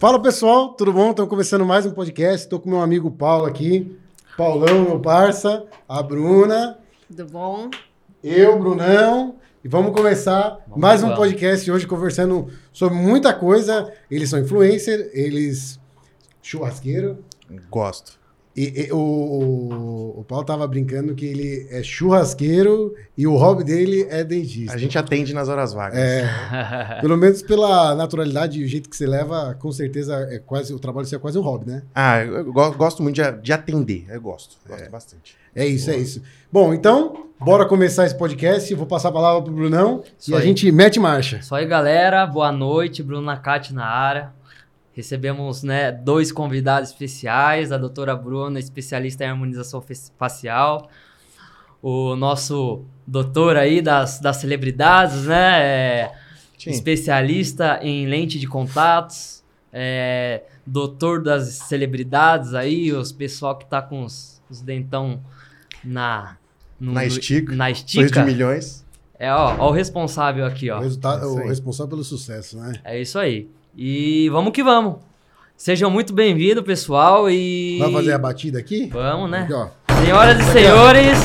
Fala pessoal, tudo bom? Estamos começando mais um podcast. Estou com meu amigo Paulo aqui. Paulão, meu parça. A Bruna. Tudo bom? Eu, Brunão. E vamos começar Vamos mais um podcast hoje conversando sobre muita coisa. Eles são influencer, eles churrasqueiro. Gosto. E, e o, o, o Paulo tava brincando que ele é churrasqueiro e o hobby dele é dentista. A gente atende nas horas vagas. É, pelo menos pela naturalidade e o jeito que você leva, com certeza é quase o trabalho seu é quase um hobby, né? Ah, eu go- gosto muito de, de atender. Eu gosto. Gosto bastante. É isso, é isso. Bom, então, bora começar esse podcast. Vou passar a palavra pro Brunão Isso e a aí. gente mete marcha. Isso aí, galera. Boa noite. Bruno Nakati na área. Recebemos né, dois convidados especiais. A doutora Bruna, especialista em harmonização facial. O nosso doutor aí das, das celebridades, né? é, especialista em lente de contatos. É, doutor das celebridades aí. Os pessoal que tá com os, os dentão na... no- Na estica. Na Sorriso de estica. milhões. É, ó, ó o responsável aqui, O, ó. resultado, Isso o responsável pelo sucesso, né? É isso aí. E vamos que vamos. Sejam muito bem-vindos, pessoal. E. Vai fazer a batida aqui? Vamos, né? Aqui, ó. Senhoras e senhores,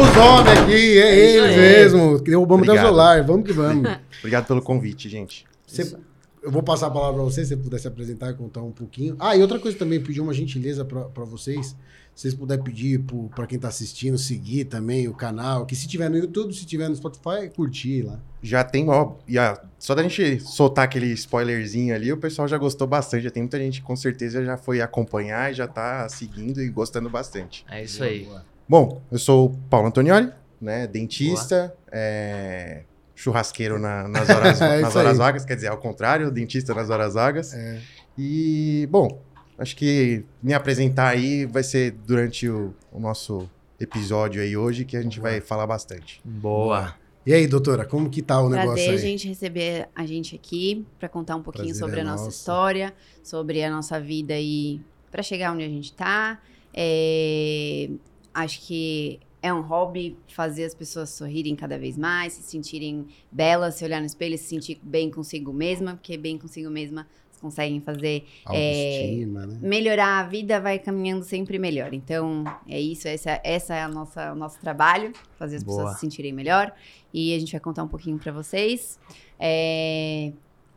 Os homens aqui, é, É isso eles mesmo. Derrubamos até o celular. Vamos que vamos. Obrigado pelo convite, gente. Você- eu vou passar a palavra para você, se você puder se apresentar e contar um pouquinho. Ah, e outra coisa também, pedir uma gentileza para vocês. Se vocês puderem pedir para quem está assistindo, seguir também o canal. Que se tiver no YouTube, se tiver no Spotify, curtir lá. Já tem, ó, ó, só da gente soltar aquele spoilerzinho ali, o pessoal já gostou bastante. Já tem muita gente que com certeza já foi acompanhar e já tá seguindo e gostando bastante. é isso aí. Bom, eu sou o Paulo Antonioli, né? Dentista, é, churrasqueiro na- nas horas, É nas horas vagas, quer dizer, ao contrário, dentista nas horas vagas. É. E, bom, acho que me apresentar aí vai ser durante o, o nosso episódio aí hoje, que a gente vai falar bastante. Boa. E aí, doutora, como que tá o negócio Prazer, aí? gente, receber a gente aqui para contar um pouquinho Prazer sobre é a nossa nosso. história, sobre a nossa vida e para chegar onde a gente tá. É, acho que é um hobby fazer as pessoas sorrirem cada vez mais, se sentirem belas, se olhar no espelho e se sentir bem consigo mesma, porque bem consigo mesma conseguem fazer Autoestima, né? melhorar a vida vai caminhando sempre melhor. Então, é isso, essa, essa é a nossa, o nosso trabalho, fazer as Boa. pessoas se sentirem melhor. E a gente vai contar um pouquinho pra vocês. É,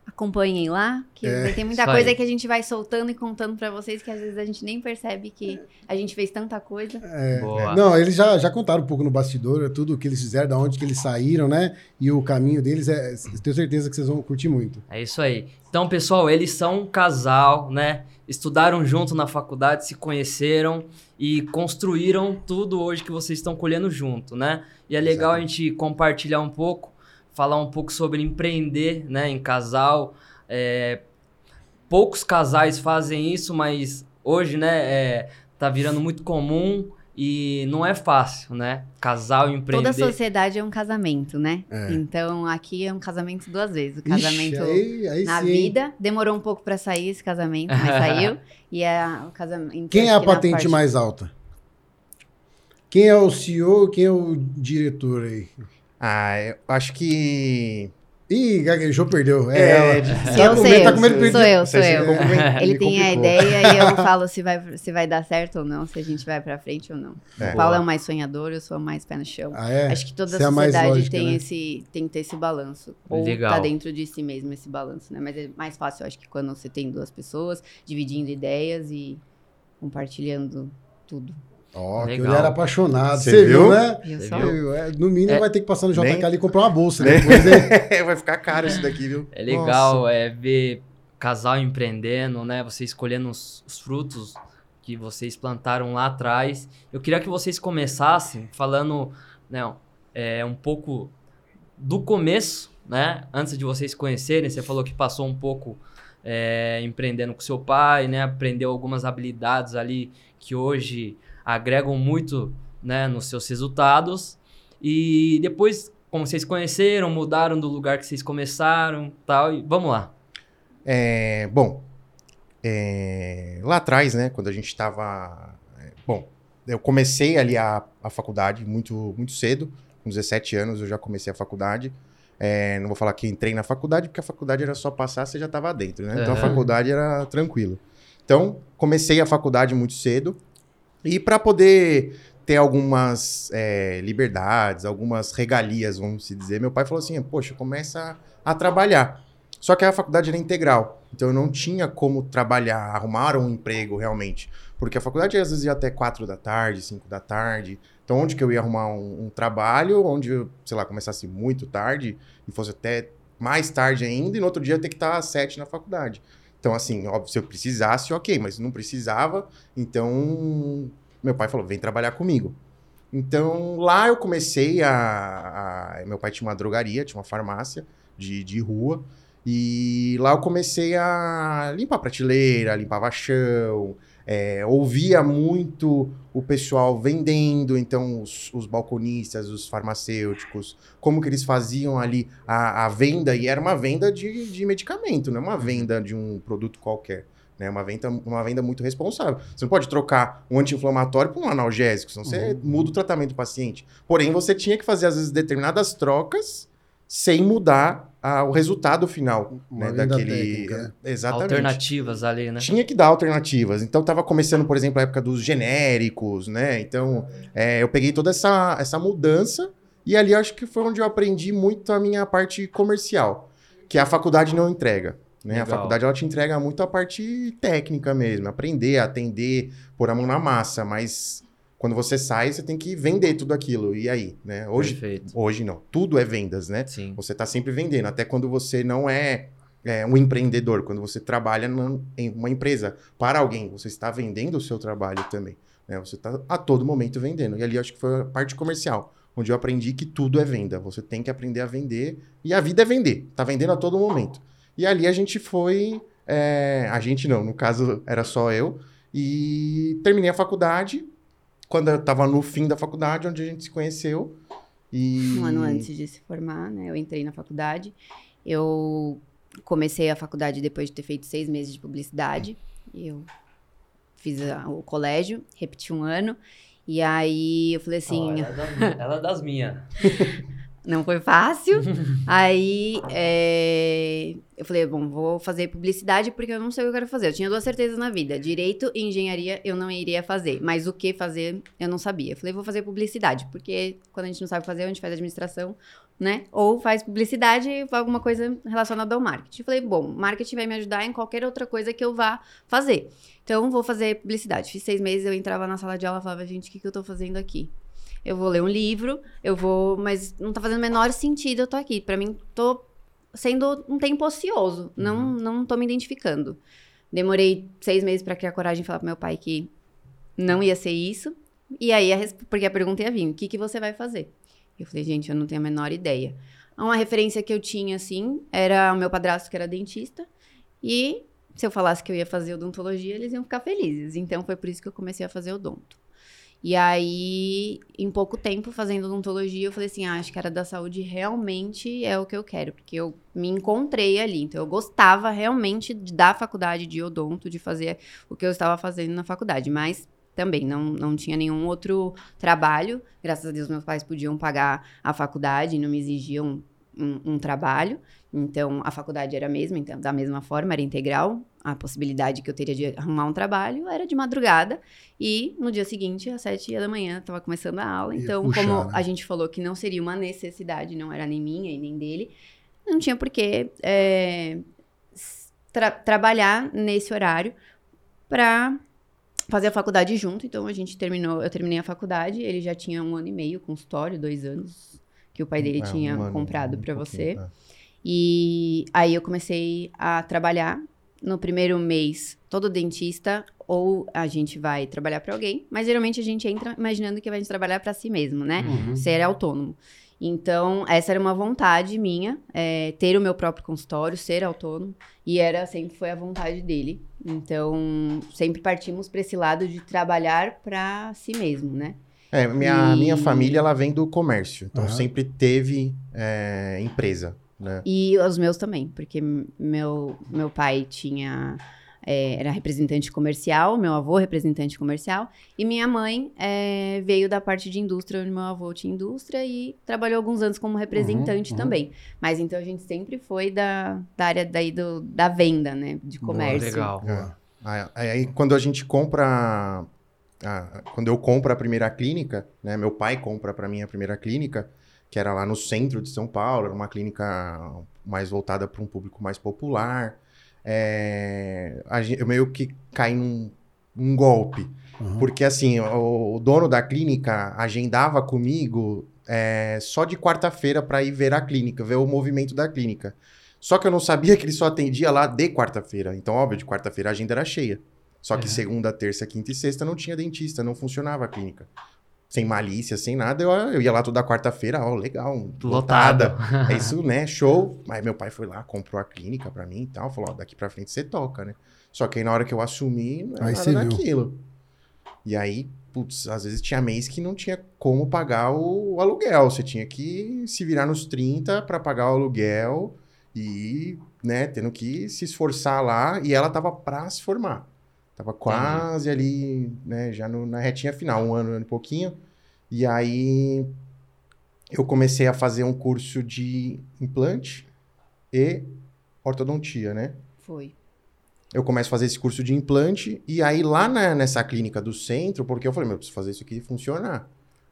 Acompanhem lá, que É, tem muita coisa aí. que a gente vai soltando e contando pra vocês que às vezes a gente nem percebe que a gente fez tanta coisa. É, Boa. Não, eles já, já contaram um pouco no bastidor, é tudo o que eles fizeram, da onde que eles saíram, né? E o caminho deles, é, tenho certeza que vocês vão curtir muito. É isso aí. Então, pessoal, eles são um casal, né? Estudaram junto na faculdade, se conheceram e construíram tudo hoje que vocês estão colhendo junto, né? E é legal a gente compartilhar um pouco, falar um pouco sobre empreender, né, em casal. É, poucos casais fazem isso, mas hoje, né, é, tá virando muito comum e não é fácil, né? Casal empreender. Toda sociedade é um casamento, né? É. então aqui é um casamento duas vezes. O Ixi, casamento aí, aí na sim, vida. Demorou um pouco pra sair esse casamento, mas saiu. E é o casamento. Quem é a patente parte- mais alta? Quem é o CEO, quem é o diretor aí? Ah, eu acho que. Ih, gaguejou, perdeu. É, É, ela. de- Tá Eu com sei, medo, tá eu com medo sou eu, sou eu. Ele tem a ideia e eu falo se vai, se vai dar certo ou não, se a gente vai pra frente ou não. É. O Paulo é o mais sonhador, eu sou a mais pé no chão. Ah, é? Acho que toda Você é a sociedade lógica, tem, né? esse, tem que ter esse balanço. Ou Legal. tá dentro de si mesmo esse balanço, né? Mas é mais fácil, eu acho que quando você tem duas pessoas dividindo ideias e compartilhando tudo. Ó, que Legal. olhar apaixonado. Você viu, viu? né? Você viu? É, No mínimo É. vai ter que passar no JK Nem- ali e comprar uma bolsa. Né? Depois, é- vai ficar caro isso daqui, viu? É legal é, ver casal empreendendo, né? Você escolhendo os, os frutos que vocês plantaram lá atrás. Eu queria que vocês começassem falando né, é, um pouco do começo, né? Antes de vocês se conhecerem, você falou que passou um pouco é, empreendendo com seu pai, né? Aprendeu algumas habilidades ali que hoje agregam muito né, nos seus resultados. E depois, como vocês conheceram, mudaram do lugar que vocês começaram tal. E vamos lá. É, bom, é, lá atrás, né, quando a gente estava. bom, eu comecei ali a, a faculdade muito, muito cedo, com 17 anos eu já comecei a faculdade. É, não vou falar que entrei na faculdade, porque a faculdade era só passar, você já estava dentro, né? Então a Aham. faculdade era tranquilo. Então, comecei a faculdade muito cedo. E para poder ter algumas é, liberdades, algumas regalias, vamos se dizer, meu pai falou assim: Poxa, começa a trabalhar. Só que a faculdade era integral. Então eu não tinha como trabalhar, arrumar um emprego realmente. Porque a faculdade às vezes ia até 4 da tarde, 5 da tarde. Então onde que eu ia arrumar um, um trabalho, onde sei lá, começasse muito tarde e fosse até mais tarde ainda, e no outro dia ter que estar às 7 na faculdade. Então, assim, óbvio, se eu precisasse, ok, mas não precisava, então meu pai falou: vem trabalhar comigo. Então lá eu comecei a, a- Meu pai tinha uma drogaria, tinha uma farmácia de, de rua. E lá eu comecei a limpar prateleira, limpava chão, é, ouvia muito o pessoal vendendo, então os, os balconistas, os farmacêuticos, como que eles faziam ali a, a venda, e era uma venda de, de medicamento, não é uma venda de um produto qualquer. né? Uma, venda, uma venda muito responsável. Você não pode trocar um anti-inflamatório por um analgésico, senão você muda o tratamento do paciente. Porém, você tinha que fazer, às vezes, determinadas trocas sem mudar ah, o resultado final né, daquele. técnica, Exatamente. Alternativas ali, né? Tinha que dar alternativas. Então, tava começando, por exemplo, a época dos genéricos, né? Então, é, eu peguei toda essa, essa mudança e ali acho que foi onde eu aprendi muito a minha parte comercial, que a faculdade não entrega. Né? A faculdade ela te entrega muito a parte técnica mesmo, aprender, atender, pôr a mão na massa, mas quando você sai, você tem que vender tudo aquilo. E aí, né? Hoje, Perfeito. hoje não, tudo é vendas, né? Sim. Você está sempre vendendo, até quando você não é, é, um empreendedor, quando você trabalha numa- em uma empresa para alguém, você está vendendo o seu trabalho também. né? Você está a todo momento vendendo. E ali acho que foi a parte comercial, onde eu aprendi que tudo é venda. Você tem que aprender a vender e a vida é vender. Tá vendendo a todo momento. E ali a gente foi. é, a gente não, no caso era só eu. E terminei a faculdade. Quando eu estava no fim da faculdade, onde a gente se conheceu. E... Um ano antes de se formar, né? Eu entrei na faculdade. Eu comecei a faculdade depois de ter feito seis meses de publicidade. Eu fiz a- o colégio, repeti um ano. E aí eu falei assim, Ó, ela, é das, ela é das minhas. não foi fácil. aí é, eu falei, bom, vou fazer publicidade porque eu não sei o que eu quero fazer. Eu tinha duas certezas na vida: direito e engenharia eu não iria fazer, mas o que fazer eu não sabia. Eu falei, vou fazer publicidade, porque quando a gente não sabe fazer, a gente faz administração, né? Ou faz publicidade, alguma coisa relacionada ao marketing. Eu falei, bom, marketing vai me ajudar em qualquer outra coisa que eu vá fazer. Então, vou fazer publicidade. Fiz seis meses, eu entrava na sala de aula e falava, gente, o que, que eu tô fazendo aqui? Eu vou ler um livro, eu vou. Mas não tá fazendo o menor sentido eu tô aqui. Pra mim, tô sendo um tempo ocioso. Não, não tô me identificando. Demorei seis meses pra criar coragem e falar pro meu pai que não ia ser isso. E aí, a res- porque a pergunta ia vir: o que, que você vai fazer? Eu falei, gente, eu não tenho a menor ideia. Uma referência que eu tinha, assim, era o meu padrasto, que era dentista. E se eu falasse que eu ia fazer odontologia, eles iam ficar felizes. Então, foi por isso que eu comecei a fazer odonto. E aí, em pouco tempo, fazendo odontologia, eu falei assim: ah, acho que a área da saúde realmente é o que eu quero, porque eu me encontrei ali. Então, eu gostava realmente da faculdade de odonto, de fazer o que eu estava fazendo na faculdade, mas também não, não tinha nenhum outro trabalho. Graças a Deus, meus pais podiam pagar a faculdade não me exigiam um, um trabalho. Então, a faculdade era a mesma, então, da mesma forma, era integral. A possibilidade que eu teria de arrumar um trabalho era de madrugada. E no dia seguinte, às sete da manhã, estava começando a aula. Ia Então, puxar, como né? a gente falou que não seria uma necessidade, não era nem minha e nem dele, não tinha por que é, tra- trabalhar nesse horário para fazer a faculdade junto. Então, a gente terminou, eu terminei a faculdade, ele já tinha um ano e meio, consultório, dois anos, que o pai dele É, um tinha ano, comprado um para você. é. E aí eu comecei a trabalhar. No primeiro mês, todo dentista ou a gente vai trabalhar para alguém, mas geralmente a gente entra imaginando que vai trabalhar para si mesmo, né? Uhum. Ser autônomo. Então, essa era uma vontade minha, é, ter o meu próprio consultório, ser autônomo, e era sempre foi a vontade dele. Então, sempre partimos para esse lado de trabalhar para si mesmo, né? É, minha, E- minha família, ela vem do comércio. Então, Aham. sempre teve é, empresa, né? E os meus também, porque meu, meu pai tinha é, era representante comercial, meu avô representante comercial, e minha mãe é, veio da parte de indústria, onde meu avô tinha indústria e trabalhou alguns anos como representante Uhum, uhum. também. Mas então a gente sempre foi da, da área daí do, da venda, né? De Boa, comércio. Legal. Boa. Aí, aí, quando a gente compra. a- quando eu compro a primeira clínica, né? Meu pai compra para mim a primeira clínica, que era lá no centro de São Paulo, era uma clínica mais voltada para um público mais popular. É, eu meio que caí num, num golpe. Uhum. Porque assim, o, o dono da clínica agendava comigo é, só de quarta-feira para ir ver a clínica, ver o movimento da clínica. Só que eu não sabia que ele só atendia lá de quarta-feira. Então, óbvio, de quarta-feira a agenda era cheia. Só que É. segunda, terça, quinta e sexta não tinha dentista, não funcionava a clínica. Sem malícia, sem nada, eu, eu ia lá toda quarta-feira, ó, legal, lotada. É isso, né? Show. Aí meu pai foi lá, comprou a clínica pra mim e tal. Falou, ó, daqui pra frente você toca, né? Só que aí na hora que eu assumi, não era Aí nada daquilo. E aí, putz, às vezes tinha mês que não tinha como pagar o, o aluguel. Você tinha que se virar nos 30 pra pagar o aluguel e, né, tendo que se esforçar lá. E ela tava pra se formar. Tava quase ali, né, já no- na retinha final, um ano, um ano e pouquinho. E aí eu comecei a fazer um curso de implante e ortodontia, né? Foi. Eu começo a fazer esse curso de implante e aí lá na- nessa clínica do centro, porque eu falei, meu, eu preciso fazer isso aqui funcionar,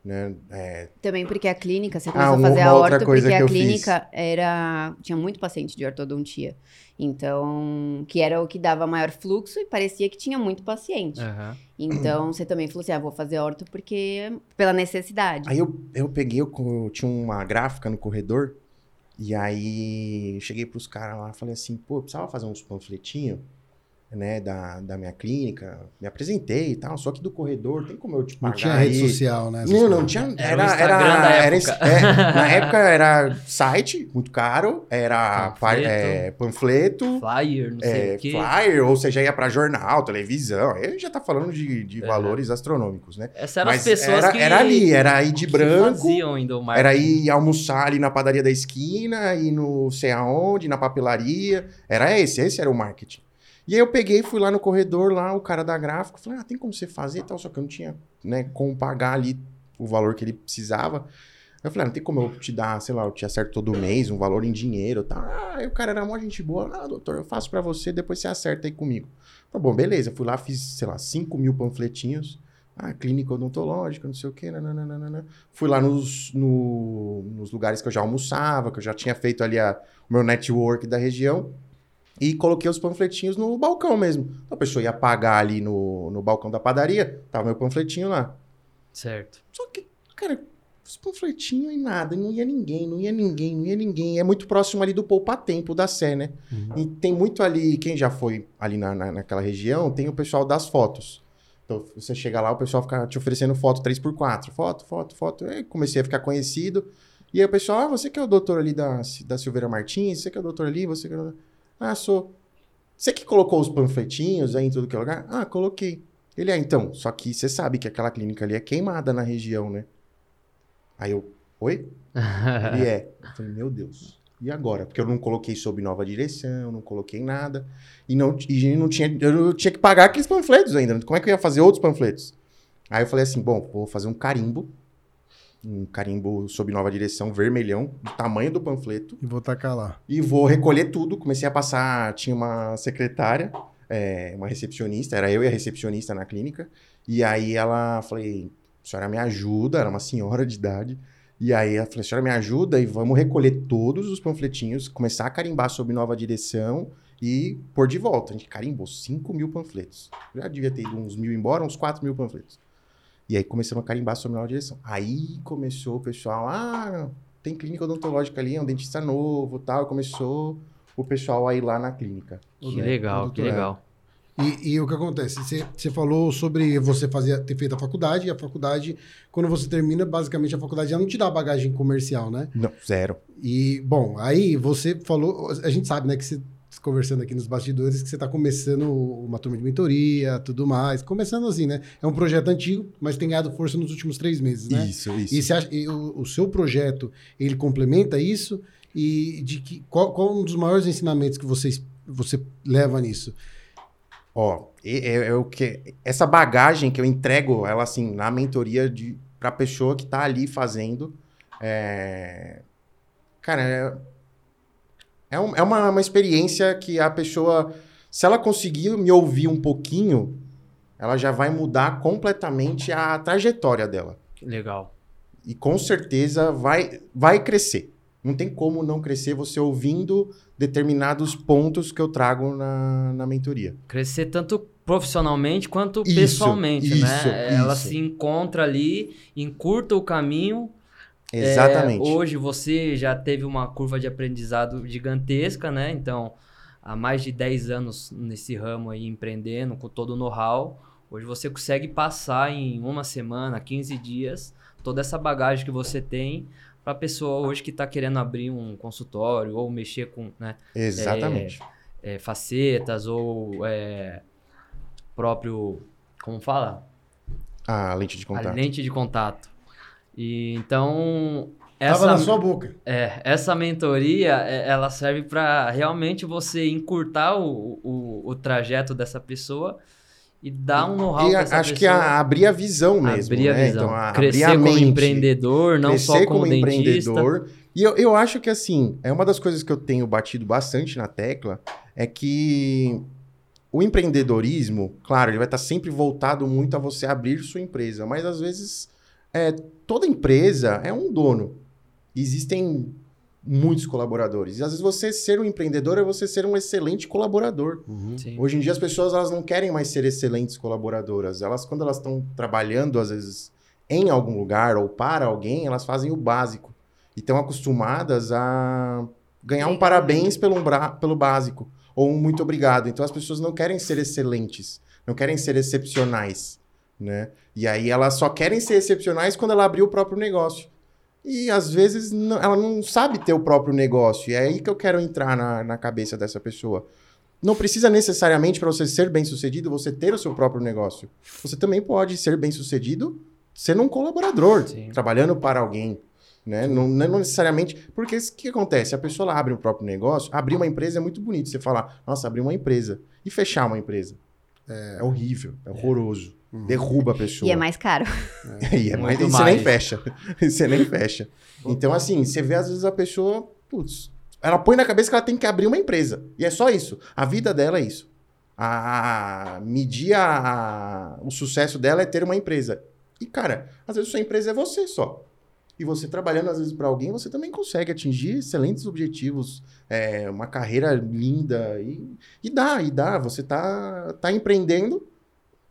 né? É, Também porque a clínica, você Ah, começou uma- a fazer a coisa porque que a clínica era tinha muito paciente de ortodontia. Então, que era o que dava maior fluxo e parecia que tinha muito paciente. Aham. Então, você também falou assim: "Ah, vou fazer orto porque pela necessidade". Aí eu, eu peguei, eu, eu tinha uma gráfica no corredor, e aí cheguei pros caras lá, falei assim, pô, eu precisava fazer uns panfletinhos, né, da, da minha clínica, me apresentei e tal, só que do corredor, tem como eu te Não pagar tinha rede aí? social, né? Não, não tinha. Era Era, era, época. é, na época era site, muito caro, era pa- Panfleto. é, panfleto, Flyer, não sei é, o quê. flyer, ou seja, ia pra jornal, televisão. Aí já tá falando de, de É. valores astronômicos, né? Essas eram Mas as pessoas era, que, era ali, era ir de branco, faziam ainda o era ir almoçar ali na padaria da esquina, ir no sei aonde, na papelaria. Era esse, esse era o marketing. E aí eu peguei, fui lá no corredor, lá, o cara da gráfica, falei, ah, tem como você fazer e tal, só que eu não tinha, né, como pagar ali o valor que ele precisava. Eu falei, ah, não tem como eu te dar, sei lá, eu te acerto todo mês um valor em dinheiro e tal. Ah, aí o cara era mó gente boa. Ah, doutor, eu faço pra você, depois você acerta aí comigo. Tá bom, beleza. Fui lá, fiz, sei lá, 5 mil panfletinhos. Ah, clínica odontológica, não sei o quê. nananana. Fui lá nos, no- nos lugares que eu já almoçava, que eu já tinha feito ali a- o meu network da região. E coloquei os panfletinhos no balcão mesmo. Então a pessoa ia pagar ali no, no balcão da padaria, tava meu panfletinho lá. Certo. Só que, cara, os panfletinhos e nada, não ia ninguém, não ia ninguém, não ia ninguém. É muito próximo ali do poupa-tempo da Sé, né? Uhum. E tem muito ali, quem já foi ali na, na- naquela região, tem o pessoal das fotos. Então, você chega lá, o pessoal fica te oferecendo foto 3x4. Foto, foto, foto. Aí comecei a ficar conhecido. E aí o pessoal, ah, você que é o doutor ali da, da Silveira Martins, você que é o doutor ali, você que é o... Ah, sou. Você que colocou os panfletinhos aí em tudo que é lugar? Ah, coloquei. Ele é, então, só que você sabe que aquela clínica ali é queimada na região, né? Aí eu, oi? Ele é. Eu falei, meu Deus. E agora? Porque eu não coloquei sob nova direção, não coloquei nada. E não, e não tinha, eu tinha que pagar aqueles panfletos ainda. Como é que eu ia fazer outros panfletos? Aí eu falei assim, bom, vou fazer um carimbo. Um carimbo sob nova direção, vermelhão, do tamanho do panfleto. E vou tacar lá. E vou recolher tudo. Comecei a passar. Tinha uma secretária, é, uma recepcionista, era eu e a recepcionista na clínica. E aí ela falei, a senhora me ajuda, era uma senhora de idade. E aí ela falou, a senhora me ajuda e vamos recolher todos os panfletinhos, começar a carimbar sob nova direção e pôr de volta. A gente carimbou 5 mil panfletos. Já devia ter ido uns mil embora, uns 4 mil panfletos. E aí começamos a carimbar sob nova direção. Aí começou o pessoal, ah, tem clínica odontológica ali, é um dentista novo tal. Começou o pessoal a ir lá na clínica. Que É, legal, que doutor, legal. E, e o que acontece? Você, você falou sobre você fazer, ter feito a faculdade, e a faculdade, quando você termina, basicamente a faculdade já não te dá bagagem comercial, né? Não, zero. E, bom, aí você falou, a gente sabe, né, que você, conversando aqui nos bastidores, que você está começando uma turma de mentoria, tudo mais. Começando assim, né? É um projeto antigo, mas tem ganhado força nos últimos três meses, né? Isso, isso. E, você acha, e o, o seu projeto, ele complementa isso? E de que, qual, qual um dos maiores ensinamentos que vocês, você leva nisso? Ó, é, é- o que essa bagagem que eu entrego, ela assim, na mentoria de pra pessoa que tá ali fazendo, é, cara, é, é, um- é uma, uma experiência que a pessoa, se ela conseguir me ouvir um pouquinho, ela já vai mudar completamente a trajetória dela. Legal. E com certeza vai, vai crescer. Não tem como não crescer você ouvindo determinados pontos que eu trago na, na mentoria. Crescer tanto profissionalmente quanto Isso, pessoalmente, isso, né? Ela isso. se encontra ali, encurta o caminho. É, Exatamente. hoje você já teve uma curva de aprendizado gigantesca, né? Então, há mais de 10 anos nesse ramo aí, empreendendo, com todo o know-how. Hoje você consegue passar em uma semana, 15 dias, toda essa bagagem que você tem para a pessoa hoje que está querendo abrir um consultório ou mexer com, né? Exatamente. é, facetas ou é, próprio, como fala? A lente de A contato. lente de contato. E então Tava essa, na sua boca. é, essa mentoria é, ela serve para realmente você encurtar o, o, o trajeto dessa pessoa e dar um know-how para a- essa acho que pessoa. a- abrir a visão mesmo. abrir a né? visão, Então, a- crescer abrir a como mente, empreendedor, não só como, como dentista. empreendedor. E eu, eu acho que, assim, é uma das coisas que eu tenho batido bastante na tecla, é que o empreendedorismo, claro, ele vai estar sempre voltado muito a você abrir sua empresa, mas às vezes é, toda empresa é um dono. Existem muitos colaboradores. E às vezes você ser um empreendedor é você ser um excelente colaborador. Sim. Hoje em dia as pessoas elas não querem mais ser excelentes colaboradoras. Elas quando elas estão trabalhando às vezes em algum lugar ou para alguém, elas fazem o básico e estão acostumadas a ganhar um parabéns pelo, pelo básico ou um muito obrigado. Então as pessoas não querem ser excelentes, não querem ser excepcionais, né? E aí elas só querem ser excepcionais quando ela abrir o próprio negócio. E às vezes não- ela não sabe ter o próprio negócio. E é aí que eu quero entrar na, na cabeça dessa pessoa. Não precisa necessariamente para você ser bem sucedido você ter o seu próprio negócio. Você também pode ser bem sucedido sendo um colaborador, Sim. trabalhando para alguém. Né? Não, não necessariamente. Porque o que acontece? A pessoa abre o próprio negócio, abrir uma empresa é muito bonito. Você falar, nossa, abrir uma empresa. E fechar uma empresa. É, horrível, é horroroso. Derruba a pessoa. E é mais caro. E é mais, Muito e você nem fecha. Você nem fecha. Então, assim, você vê às vezes a pessoa, putz, ela põe na cabeça que ela tem que abrir uma empresa. E é só isso. A vida dela é isso. A, a- medir a- a- o sucesso dela é ter uma empresa. E, cara, às vezes sua empresa é você só. E você trabalhando, às vezes, para alguém, você também consegue atingir excelentes objetivos, é, uma carreira linda. E, e dá, e dá. Você tá, tá empreendendo,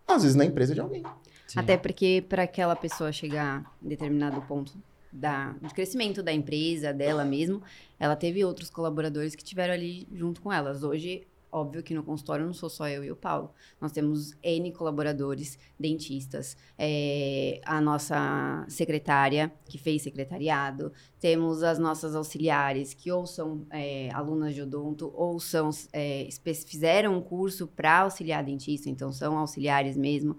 às vezes, na empresa de alguém. Sim. Até porque para aquela pessoa chegar em determinado ponto da, de crescimento da empresa, dela mesmo, ela teve outros colaboradores que tiveram ali junto com elas. Hoje, óbvio que no consultório não sou só eu e o Paulo. Nós temos N colaboradores, dentistas, é, a nossa secretária, que fez secretariado, temos as nossas auxiliares, que ou são é, alunas de odonto, ou são, é, fizeram um curso para auxiliar dentista, então são auxiliares mesmo.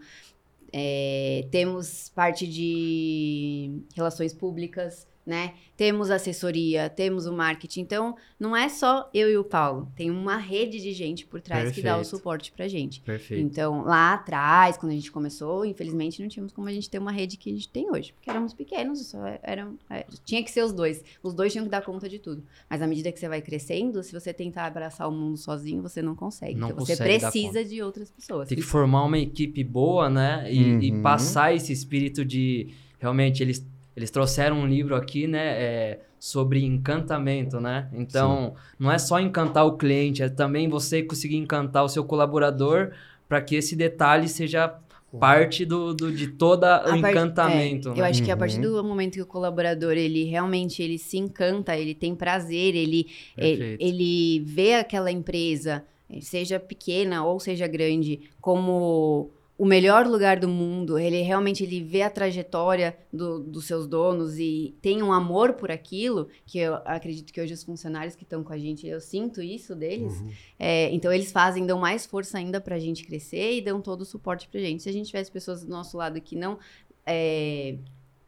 Temos parte de relações públicas, né? Temos assessoria, temos o marketing. Então, não é só eu e o Paulo. Tem uma rede de gente por trás que dá o Perfeito. suporte pra gente. Perfeito. Então, lá atrás, quando a gente começou, infelizmente não tínhamos como a gente ter uma rede que a gente tem hoje. Porque éramos pequenos, só eram, é, tinha que ser os dois. Os dois tinham que dar conta de tudo. Mas à medida que você vai crescendo, se você tentar abraçar o mundo sozinho, você não consegue. Não então, você consegue dar precisa de outras pessoas. Tem que formar uma equipe boa, né? E, e Uhum. passar esse espírito de. Realmente, eles, eles trouxeram um livro aqui, né? é, sobre encantamento, né? Então, não é só encantar o cliente, é também você conseguir encantar o seu colaborador para que esse detalhe seja parte do, do- de todo A o part- encantamento. é, né? Eu acho que a partir Uhum. do momento que o colaborador, ele realmente ele se encanta, ele tem prazer, ele, ele, Perfeito. ele vê aquela empresa, seja pequena ou seja grande, como o melhor lugar do mundo, ele realmente ele vê a trajetória do- dos seus donos e tem um amor por aquilo, que eu acredito que hoje os funcionários que estão com a gente, eu sinto isso deles, Uhum. é, então eles fazem, dão mais força ainda pra gente crescer e dão todo o suporte pra gente. Se a gente tivesse pessoas do nosso lado que não é,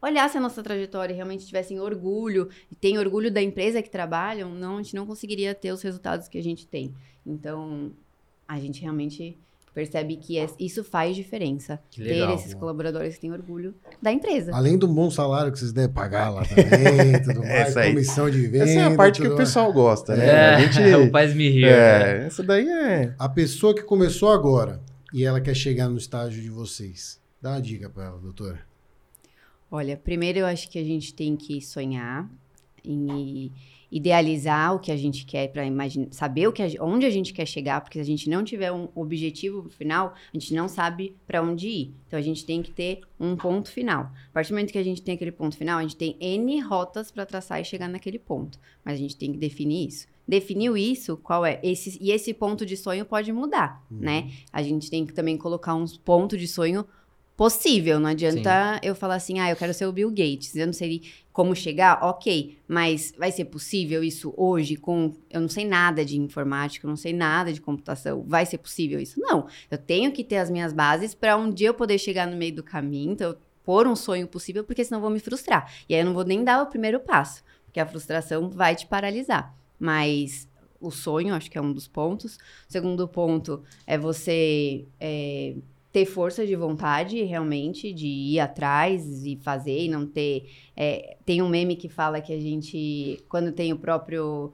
olhassem a nossa trajetória e realmente tivessem orgulho, e têm orgulho da empresa que trabalham, não, a gente não conseguiria ter os resultados que a gente tem. Então, a gente realmente percebe que é- isso faz diferença. Que Ter legal. esses colaboradores que têm orgulho da empresa. Além do bom salário que vocês devem pagar lá também, tudo mais, aí. comissão de venda. Essa é a parte que o mais. pessoal gosta, né? É, A gente... o Paz Me Rir. né? É, essa daí é... A pessoa que começou agora e ela quer chegar no estágio de vocês, dá uma dica pra ela, doutora. Olha, primeiro eu acho que a gente tem que sonhar em idealizar o que a gente quer para imaginar, saber o que a, onde a gente quer chegar, porque se a gente não tiver um objetivo final, a gente não sabe para onde ir. Então a gente tem que ter um ponto final. A partir do momento que a gente tem aquele ponto final, a gente tem N rotas para traçar e chegar naquele ponto, mas a gente tem que definir isso. Definiu isso, qual é? Esse, e esse ponto de sonho pode mudar, né? A gente tem que também colocar uns pontos de sonho possível. Não adianta eu falar assim, ah, eu quero ser o Bill Gates. Eu não sei como chegar, ok. Mas vai ser possível isso hoje com. Eu não sei nada de informática, eu não sei nada de computação. Vai ser possível isso? Não. Eu tenho que ter as minhas bases para um dia eu poder chegar no meio do caminho. Então, pôr um sonho possível, porque senão eu vou me frustrar. E aí eu não vou nem dar o primeiro passo, porque a frustração vai te paralisar. Mas o sonho, acho que é um dos pontos. O segundo ponto é você é, ter força de vontade, realmente, de ir atrás e fazer e não ter. é, tem um meme que fala que a gente, quando tem o próprio.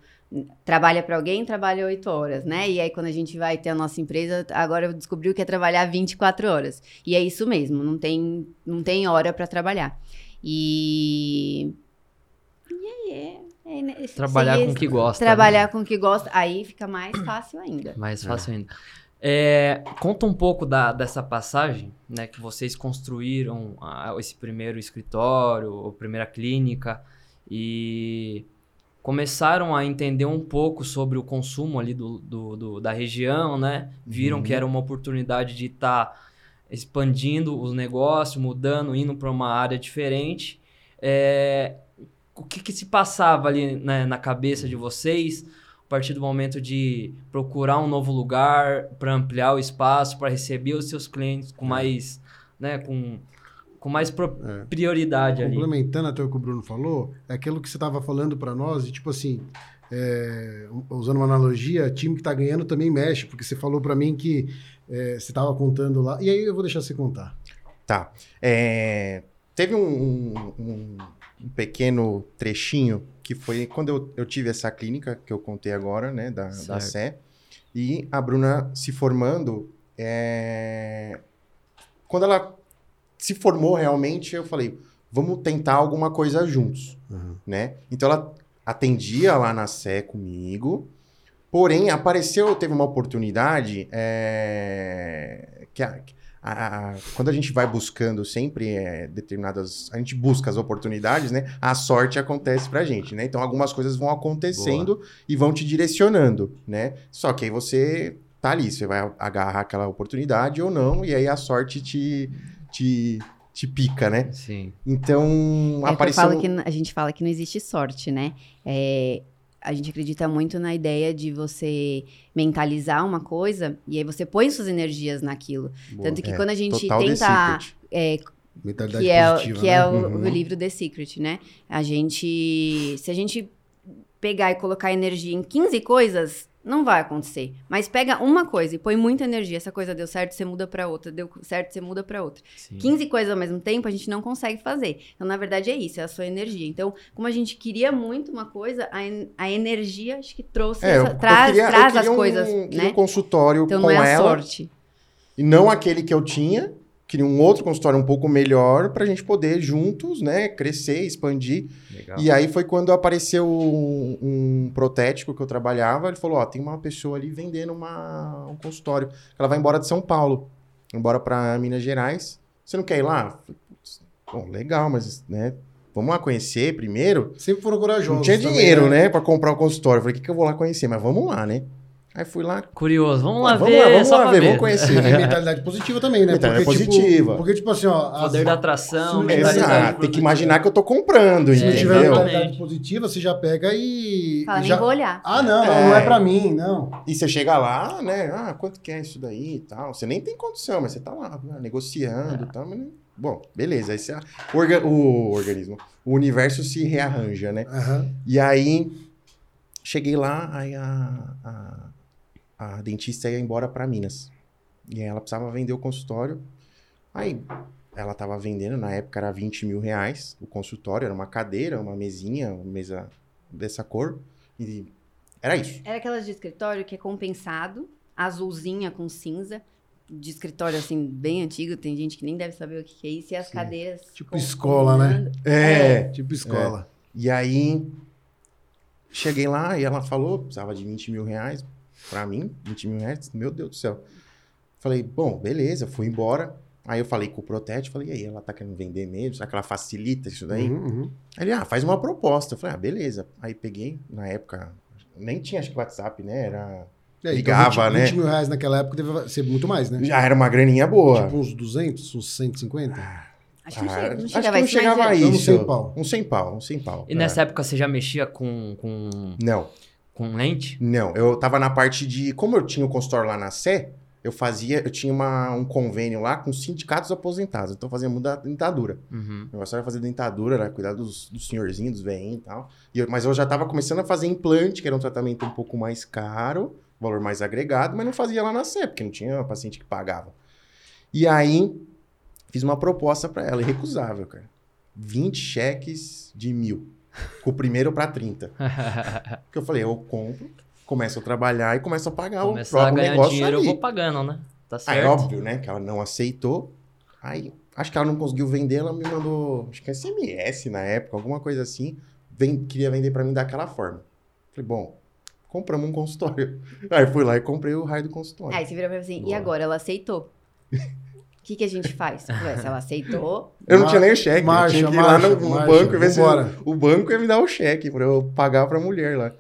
Trabalha para alguém, trabalha oito horas, né? E aí, quando a gente vai ter a nossa empresa, agora eu descobri que é trabalhar 24 horas. E é isso mesmo, não tem, não tem hora para trabalhar. E. E é. é, né, Trabalhar com o que gosta. Trabalhar né? com o que gosta, aí fica mais fácil ainda. Mais fácil ainda. É, conta um pouco da, dessa passagem, né? Que vocês construíram ah, esse primeiro escritório, a primeira clínica e começaram a entender um pouco sobre o consumo ali do, do- do- da região, né? Viram Uhum. que era uma oportunidade de estar expandindo os negócios, mudando, indo para uma área diferente. É, o que, que se passava ali né, na cabeça de vocês a partir do momento de procurar um novo lugar para ampliar o espaço, para receber os seus clientes com mais, né, com, com mais pro- É. prioridade ali. Complementando até o que o Bruno falou, é aquilo que você estava falando para nós, e tipo assim, é, usando uma analogia, time que tá ganhando também mexe, porque você falou para mim que é, você estava contando lá, e aí eu vou deixar você contar. Tá. É, teve um, um- um- pequeno trechinho que foi quando eu, eu tive essa clínica que eu contei agora, né, da, da. Sé, e a Bruna se formando, é, quando ela se formou realmente, eu falei, vamos tentar alguma coisa juntos, Uhum. né? Então ela atendia lá na Sé comigo, porém apareceu, teve uma oportunidade é, que a- a- a- quando a gente vai buscando sempre é, determinadas, a gente busca as oportunidades, né? A sorte acontece pra gente, né? Então algumas coisas vão acontecendo e vão te direcionando, né? Só que aí você tá ali, você vai agarrar aquela oportunidade ou não, e aí a sorte te te, te pica, né? Sim. Então É que eu apareceu falo que a gente fala que não existe sorte, né? É, a gente acredita muito na ideia de você mentalizar uma coisa e aí você põe suas energias naquilo. Boa. Tanto que É, quando a gente tenta. É, Mentalidade que é, positiva, que né? é o, Uhum. o livro The Secret, né? A gente. Se a gente pegar e colocar energia em 15 coisas, não vai acontecer. Mas pega uma coisa e põe muita energia. Essa coisa deu certo, você muda pra outra. Deu certo, você muda pra outra. sim. 15 coisas ao mesmo tempo, a gente não consegue fazer. Então, na verdade, é isso, é a sua energia. Então, como a gente queria muito uma coisa, a, en- a energia acho que trouxe, É, essa- traz, queria- traz as um- coisas, né? um consultório Então, com não é a ela sorte. e não aquele que eu tinha. Queria um outro consultório um pouco melhor pra gente poder juntos, né, crescer, expandir. Legal. E aí foi quando apareceu um, um protético que eu trabalhava. Ele falou: Ó, tem uma pessoa ali vendendo uma, um consultório. Ela vai embora de São Paulo, embora para Minas Gerais. Você não quer ir lá? Eu falei, "Putz, Bom, legal, mas, né? Vamos lá conhecer primeiro. Sempre foram corajosos. Não tinha também, dinheiro, né, Pra comprar um consultório. Eu falei: O que, que eu vou lá conhecer? Mas vamos lá, né? Aí fui lá. Curioso. Vamos lá vamos ver. lá, vamos só lá ver, ver. vamos conhecer. Tem mentalidade positiva também, né? Mentalidade porque, positiva. Tipo, porque, tipo assim, ó. as- Poder da atração, Sim, mentalidade Exato. Tem que imaginar que eu tô comprando, Se não É, tiver mentalidade positiva, você já pega e. Fala, e nem já... vou olhar. Ah, não, não, É. não é pra mim, não. E você chega lá, né? Ah, quanto que é isso daí e tal. Você nem tem condição, mas você tá lá né, negociando e tal. Mas... Bom, beleza. Aí você... o, orga- o organismo, o universo se rearranja, né? Aham. E aí, cheguei lá, aí a, a, a dentista ia embora pra Minas. E aí ela precisava vender o consultório. Aí ela tava vendendo, na época era 20 mil reais o consultório, era uma cadeira, uma mesinha, uma mesa dessa cor. E era isso. Era aquelas de escritório que é compensado, azulzinha com cinza. De escritório, assim, bem antigo. Tem gente que nem deve saber o que é isso. E as Sim. cadeiras... Tipo com- escola, né? combinando. É. Tipo escola. E aí, cheguei lá e ela falou, precisava de 20 mil reais pra mim, 20 mil reais, meu Deus do céu. Falei, bom, beleza, fui embora. Aí eu falei com o Protete, falei, e aí, ela tá querendo vender mesmo? Será que ela facilita isso daí? Uhum, uhum. Aí ele, ah, faz uma proposta. Eu falei, ah, beleza. Aí peguei, na época, nem tinha acho que WhatsApp, né? Era... E aí, Ligava, então 20, né? 20 mil reais naquela época deve ser muito mais, né? Já era uma graninha boa. Tipo uns 200, uns 150? Acho que não Ah, chega, não acho chegava que não chegava é- a Então, uns isso. 100 pau. Um 100 pau, um 100 pau. E nessa época você já mexia com, com, Não, com lente? não. Eu tava na parte de... Como eu tinha o consultório lá na Sé, eu fazia... Eu tinha uma, um convênio lá com sindicatos aposentados. Então eu fazia muita dentadura. Uhum. O negócio era fazer dentadura, era cuidar dos, dos senhorzinhos, dos velhinhos e tal. E eu- mas eu já tava começando a fazer implante, que era um tratamento um pouco mais caro, valor mais agregado, mas não fazia lá na Sé, porque não tinha paciente que pagava. E aí, fiz uma proposta pra ela, irrecusável, cara. 20 cheques de mil. Com o primeiro pra 30. Porque eu falei, eu compro, começo a trabalhar e começo a pagar o Começar a próprio ganhar negócio dinheiro, eu ali. vou pagando, né? Tá Aí, certo. óbvio, né? Que ela não aceitou. Aí, acho que ela não conseguiu vender, ela me mandou, acho que SMS na época, alguma coisa assim. Vem, queria vender pra mim daquela forma. Falei, bom, compramos um consultório. Aí fui lá e comprei o raio do consultório. Aí você virou pra mim assim, e Boa. agora? Ela aceitou. O que, que a gente faz? Ué, se ela aceitou, eu não tinha nem o cheque, marcha, eu tinha que ir marcha, lá no, no marcha, banco e ver se o banco ia me dar o cheque pra eu pagar pra mulher lá.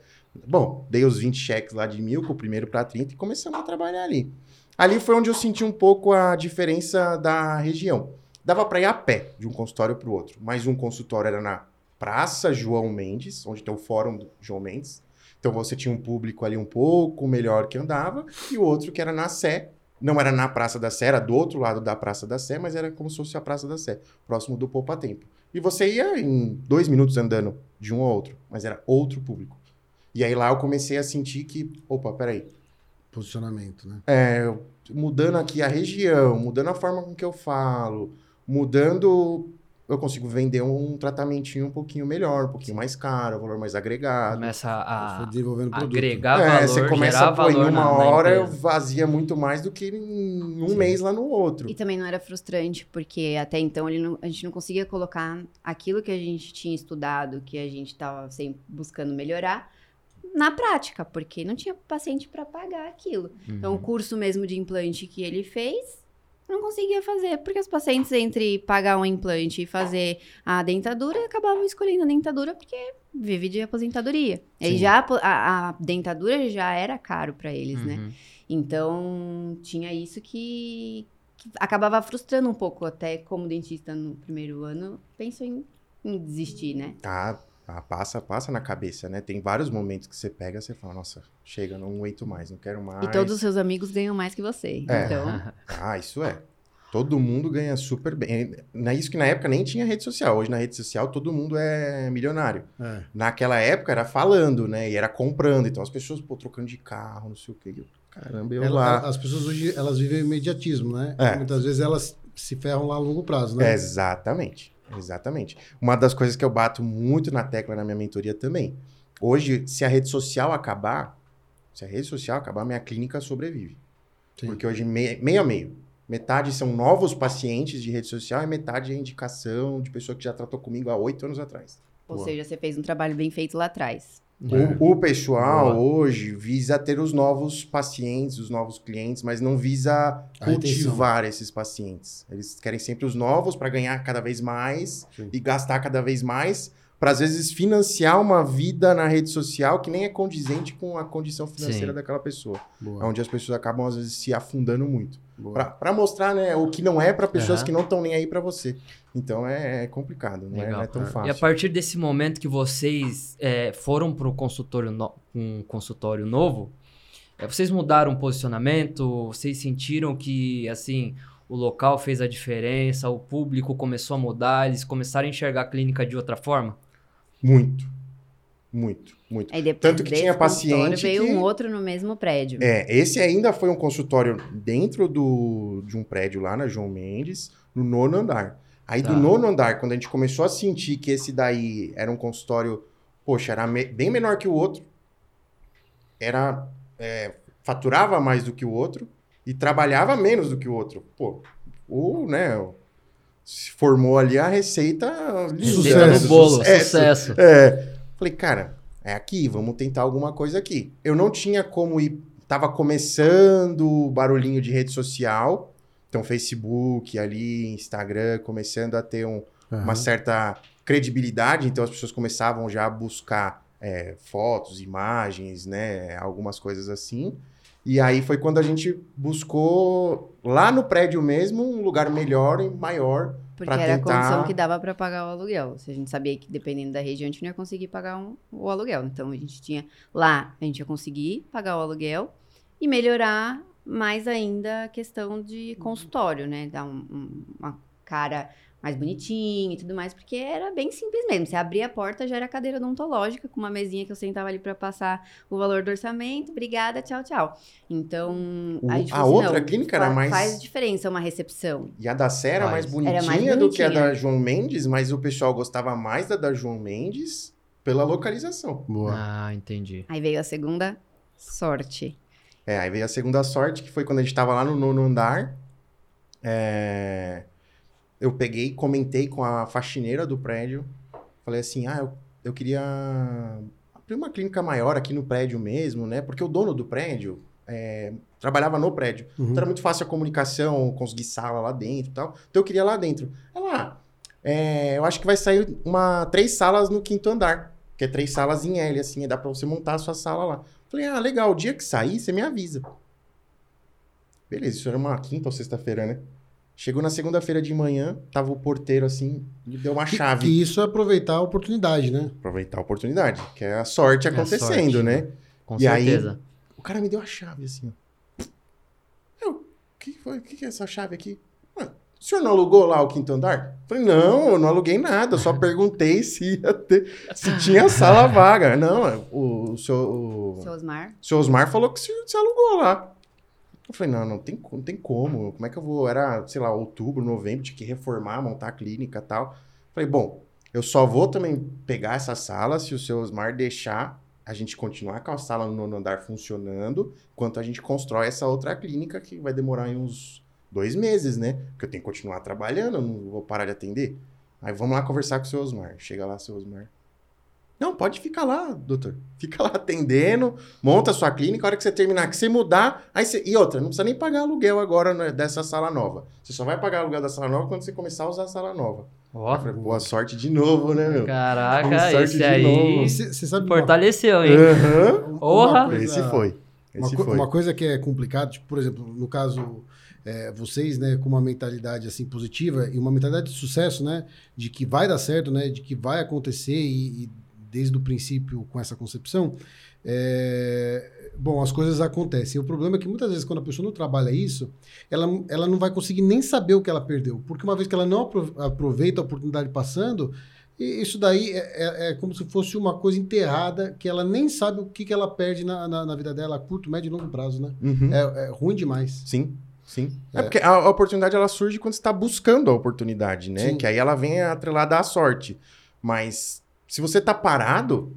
Bom, dei os 20 cheques lá de mil, com o primeiro pra 30 e começamos a trabalhar ali. Ali foi onde eu senti um pouco a diferença da região. Dava pra ir a pé de um consultório pro outro, mas um consultório era na Praça João Mendes, onde tem o Fórum do João Mendes. Então você tinha um público ali um pouco melhor que andava, e o outro que era na Sé. Não era na Praça da Sé, era do outro lado da Praça da Sé, mas era como se fosse a Praça da Sé, próximo do Poupa Tempo. E você ia em dois minutos andando de um ao outro, mas era outro público. E aí lá eu comecei a sentir que, opa, peraí, Posicionamento, né? é, mudando aqui a região, mudando a forma com que eu falo, mudando, eu consigo vender um tratamentinho um pouquinho melhor, um pouquinho mais caro, valor mais agregado. Começa Foi a desenvolvendo produto. agregar é, valor, você começa gerar a pôr em valor uma na, na hora, eu vazia muito mais do que em um Sim. mês lá no outro. E também não era frustrante, porque até então ele não- a gente não conseguia colocar aquilo que a gente tinha estudado, que a gente estava sempre buscando melhorar, na prática, porque não tinha paciente para pagar aquilo. Então, Uhum. o curso mesmo de implante que ele fez, não conseguia fazer, porque os pacientes, entre pagar um implante e fazer a dentadura, acabavam escolhendo a dentadura porque vive de aposentadoria. E já a a, dentadura já era caro para eles, né? Uhum. Então, tinha isso que, que acabava frustrando um pouco, até como dentista no primeiro ano, penso em, em desistir, né? Ah, ah, passa, passa na cabeça, né? Tem vários momentos que você pega e você fala, nossa, chega, não aguento mais, não quero mais. E todos os seus amigos ganham mais que você. É. Então, Ah, isso é. Todo mundo ganha super bem. É isso que na época nem tinha rede social. Hoje na rede social todo mundo é milionário. É. Naquela época era falando, né? E era comprando. Então as pessoas, pô, trocando de carro, não sei o quê. Eu, Caramba, eu Ela- lá. as pessoas hoje, elas vivem o imediatismo, né? É. Muitas vezes elas se ferram lá a longo prazo, né? Exatamente. Exatamente. Uma das coisas que eu bato muito na tecla na minha mentoria também. Hoje, se a rede social acabar, se a rede social acabar, minha clínica sobrevive. Sim. Porque hoje, me- meio a meio. Metade são novos pacientes de rede social e metade é indicação de pessoa que já tratou comigo há oito anos atrás. ou Boa. seja, você fez um trabalho bem feito lá atrás. É. O, o pessoal Boa. hoje visa ter os novos pacientes, os novos clientes, mas não visa A cultivar esses pacientes. Eles querem sempre os novos para ganhar cada vez mais Sim. e gastar cada vez mais, para às vezes financiar uma vida na rede social que nem é condizente com a condição financeira Sim. daquela pessoa. Boa, Onde as pessoas acabam às vezes se afundando muito. Para mostrar né, o que não é para pessoas Aham. que não estão nem aí para você. Então é, é complicado, não é, não é tão É. fácil. E a partir desse momento que vocês é, foram para o consultório, no- um consultório novo, é, vocês mudaram o posicionamento? Vocês sentiram que assim o local fez a diferença? O público começou a mudar? Eles começaram a enxergar a clínica de outra forma? Muito. Muito, muito. Aí depois Tanto que desse tinha paciente veio que- um outro no mesmo prédio. É, esse ainda foi um consultório dentro do, de um prédio lá na João Mendes, no nono andar. Aí Tá. do nono andar, quando a gente começou a sentir que esse daí era um consultório, poxa, era me- bem menor que o outro, era é, faturava mais do que o outro e trabalhava menos do que o outro. Pô, o, né, se formou ali a receita Receita Sucesso, do bolo, sucesso. sucesso. É. Falei, cara, é aqui, vamos tentar alguma coisa aqui. Eu não tinha como ir. Tava começando o barulhinho de rede social. Então, Facebook, ali, Instagram, começando a ter um- Aham. uma certa credibilidade. Então, as pessoas começavam já a buscar é, fotos, imagens, né? Algumas coisas assim. E aí foi quando a gente buscou, lá no prédio mesmo, um lugar melhor e maior Porque era a condição que dava para pagar o aluguel. Se a gente sabia que dependendo da região a gente não ia conseguir pagar um- o aluguel. Então a gente tinha lá, a gente ia conseguir pagar o aluguel e melhorar mais ainda a questão de consultório, né? Dar um- um- uma cara mais bonitinha e tudo mais, porque era bem simples mesmo. Você abria a porta, já era cadeira odontológica, com uma mesinha que eu sentava ali para passar o valor do orçamento. Obrigada, tchau, tchau. Então, O- a, gente a falou assim, outra não, clínica era mais- Faz diferença uma recepção. E a da Sé era mais bonitinha, Era mais do que a bonitinha. da João Mendes, mas o pessoal gostava mais da da João Mendes pela localização. Boa. Ah, entendi. Aí veio a segunda sorte. É, aí veio a segunda sorte, que foi quando a gente tava lá no nono andar. É, Eu peguei, comentei com a faxineira do prédio. Falei assim, ah, eu, eu queria abrir uma clínica maior aqui no prédio mesmo, né? Porque o dono do prédio é, trabalhava no prédio. Uhum. Então era muito fácil a comunicação, conseguir sala lá dentro e tal. Então eu queria lá dentro. Ela, ah, é, eu acho que vai sair uma, três salas no quinto andar. Que é três salas em L, assim, dá pra você montar a sua sala lá. Falei, ah, legal, o dia que sair, você me avisa. Beleza, isso era uma quinta ou sexta-feira, né? Chegou na segunda-feira de manhã, tava o porteiro assim, me deu uma Que- chave. Que isso é aproveitar a oportunidade, né? Aproveitar a oportunidade, que é a sorte É a acontecendo, sorte, né? Com E aí- certeza. O cara me deu a chave assim, ó. Eu, o que foi? O que que é essa chave aqui? "Ah, o senhor não alugou lá o quinto andar? Falei, não, eu não aluguei nada, eu só perguntei se ia ter, se tinha sala vaga. Não, o, o, seu, o, Seu Osmar. o seu Osmar falou que se, se alugou lá. Eu falei, não, não tem, não tem como. Como é que eu vou? Era, sei lá, outubro, novembro, tinha que reformar, montar a clínica e tal. Falei, bom, eu só vou também pegar essa sala se o seu Osmar deixar a gente continuar com a sala no nono andar funcionando, enquanto a gente constrói essa outra clínica que vai demorar aí uns dois meses, né? Porque eu tenho que continuar trabalhando, eu não vou parar de atender. Aí vamos lá conversar com o seu Osmar. Chega lá, seu Osmar. Não, pode ficar lá, doutor. Fica lá atendendo, monta a sua clínica, a hora que você terminar, que você mudar, aí você... E outra, não precisa nem pagar aluguel agora né, dessa sala nova. Você só vai pagar aluguel da sala nova quando você começar a usar a sala nova. Ó, falei, boa sorte de novo, né, meu? caraca, esse de aí novo. Você sabe uma- fortaleceu, hein? Aham. uma Porra! coisa- Esse foi. Uma, co- foi. uma coisa que é complicado, tipo, por exemplo, no caso, é, vocês, né, com uma mentalidade assim positiva e uma mentalidade de sucesso, né, de que vai dar certo, né, de que vai acontecer e, e desde o princípio com essa concepção, é, bom, as coisas acontecem. O problema é que muitas vezes quando a pessoa não trabalha isso, ela, ela não vai conseguir nem saber o que ela perdeu, porque uma vez que ela não apro- aproveita a oportunidade passando, e isso daí é, é- é como se fosse uma coisa enterrada que ela nem sabe o que, que ela perde na, na, na vida dela a curto, médio e longo prazo, né? Uhum. É, é ruim demais. Sim, sim. É, É. porque a, a oportunidade ela surge quando você está buscando a oportunidade, né? Sim. Que aí ela vem atrelada à sorte. Mas se você tá parado,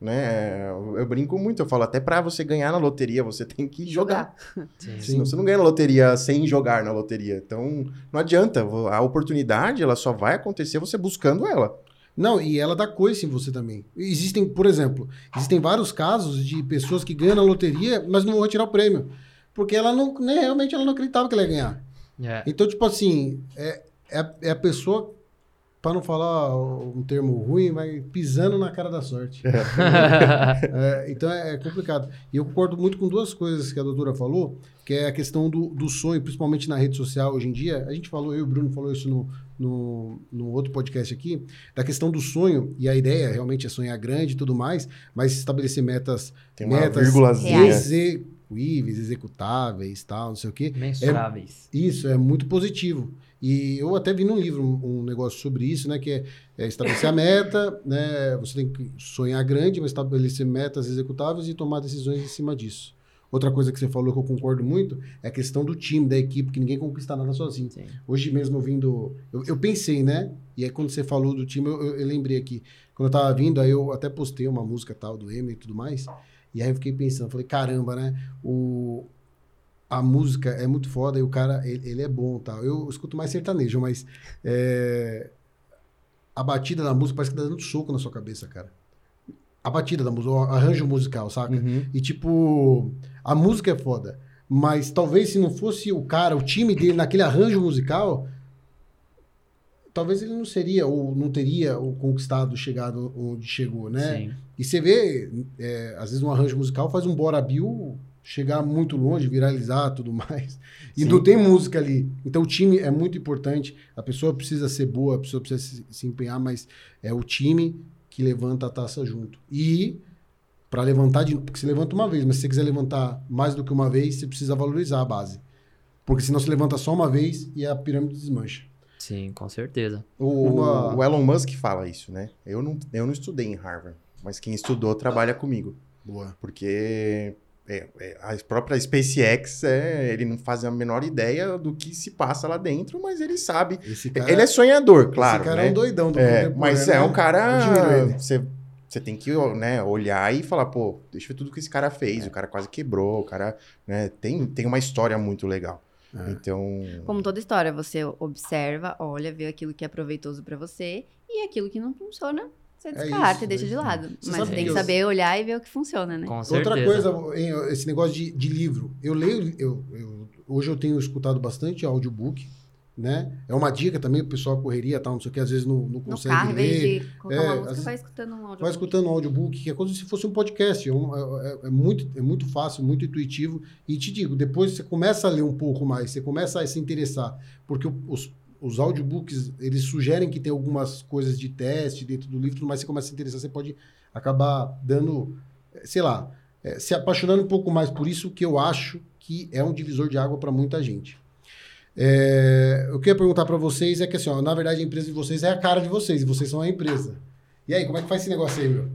né? Eu, eu brinco muito, eu falo, até pra você ganhar na loteria, você tem que jogar. Sim. Senão você não ganha na loteria sem jogar na loteria. Então, não adianta. A oportunidade, ela só vai acontecer você buscando ela. Não, e ela dá coice em você também. Existem, por exemplo, existem vários casos de pessoas que ganham na loteria, mas não vão retirar o prêmio. Porque ela não, né, realmente ela não acreditava que ela ia ganhar. É. Então, tipo assim, é, é, a- é a pessoa, para não falar um termo ruim, mas pisando na cara da sorte. É, então é, é complicado. E eu concordo muito com duas coisas que a doutora falou, que é a questão do, do sonho, principalmente na rede social hoje em dia. A gente falou, eu e o Bruno falou isso no, no, no outro podcast aqui, da questão do sonho, e a ideia realmente é sonhar grande e tudo mais, mas estabelecer metas, Tem uma metas vírgulazinha. reais. exe- o IVES, executáveis, tal, não sei o quê. Mensuráveis. Isso, é muito positivo. E eu até vi num livro um, um negócio sobre isso, né? Que é, é estabelecer a meta, né? Você tem que sonhar grande, mas estabelecer metas executáveis e tomar decisões em cima disso. Outra coisa que você falou que eu concordo muito é a questão do time, da equipe, que ninguém conquista nada sozinho. Sim. Hoje mesmo vindo. Eu, eu pensei, né? E aí quando você falou do time, eu, eu- eu lembrei aqui. Quando eu tava vindo, aí eu até postei uma música tal do Eminem e tudo mais. E aí eu fiquei pensando, falei, caramba, né? O, a música é muito foda e o cara, ele, ele é bom tal. Eu escuto mais sertanejo, mas é, a batida da música parece que tá dando soco na sua cabeça, cara. A batida da música, o arranjo musical, saca? Uhum. E tipo, a música é foda. Mas talvez se não fosse o cara, o time dele naquele arranjo musical, talvez ele não seria ou não teria o conquistado, chegado onde chegou, né? Sim. E você vê, é, às vezes um arranjo musical faz um Bora Bill chegar muito longe, viralizar tudo mais. E Sim. não tem música ali. Então o time é muito importante. A pessoa precisa ser boa, a pessoa precisa se, se empenhar, mas é o time que levanta a taça junto. E para levantar, de, porque você levanta uma vez, mas se você quiser levantar mais do que uma vez, você precisa valorizar a base. Porque senão você levanta só uma vez e a pirâmide desmancha. Sim, com certeza. O, Uma- o Elon Musk fala isso, né? Eu não, eu não estudei em Harvard, mas quem estudou trabalha comigo. Boa. Porque é, é, a própria SpaceX, é, ele não faz a menor ideia do que se passa lá dentro, mas ele sabe. Esse cara, ele é sonhador, claro. esse cara né? é um doidão do É, mas é né? um cara. Admiro ele. Você, você tem que né, olhar e falar, pô, deixa eu ver tudo que esse cara fez. O cara quase quebrou, o cara né, tem, tem uma história muito legal. É. Então. Como toda história, você observa, olha, vê aquilo que é proveitoso pra você e aquilo que não funciona, você É descarta isso, e deixa é de lado. Você Mas tem que saber olhar e ver o que funciona, né? Com certeza. Outra coisa, esse negócio de, de livro. Eu leio, eu, eu- hoje eu tenho escutado bastante audiobook, né? É uma dica também, o pessoal correria tal, não sei o que, às vezes não, não No consegue carro, em vez ler. de É, música, vai escutando um áudio. Vai escutando um audiobook, que é como se fosse um podcast. É, um- é- é muito, é muito fácil, muito intuitivo. E te digo, depois você começa a ler um pouco mais, você começa a se interessar. Porque os, os audiobooks, eles sugerem que tem algumas coisas de teste dentro do livro, mais, você começa a se interessar, você pode acabar dando, eh, sei lá, eh, se apaixonando um pouco mais por isso, que eu acho que é um divisor de água para muita gente. É, eu queria perguntar para vocês é que assim, ó, na verdade a empresa de vocês é a cara de vocês, e vocês são a empresa. E aí, como é que faz esse negócio aí, meu?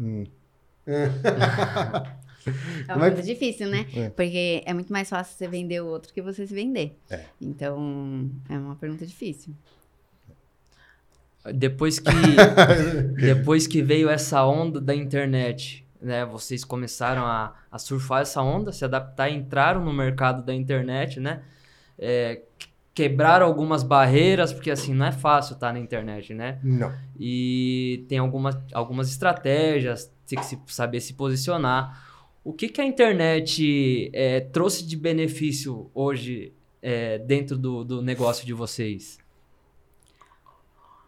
hum, É Como uma é difícil, né? É. Porque é muito mais fácil você vender o outro que você se vender. É. Então, é uma pergunta difícil. Depois que, depois que veio essa onda da internet, né? Vocês começaram a, a surfar essa onda, se adaptar, entraram no mercado da internet, né? É, quebraram algumas barreiras, porque assim, não é fácil estar na internet, né? não. E tem algumas, algumas estratégias, tem que se, saber se posicionar. O que, que a internet é, trouxe de benefício hoje é, dentro do, do negócio de vocês?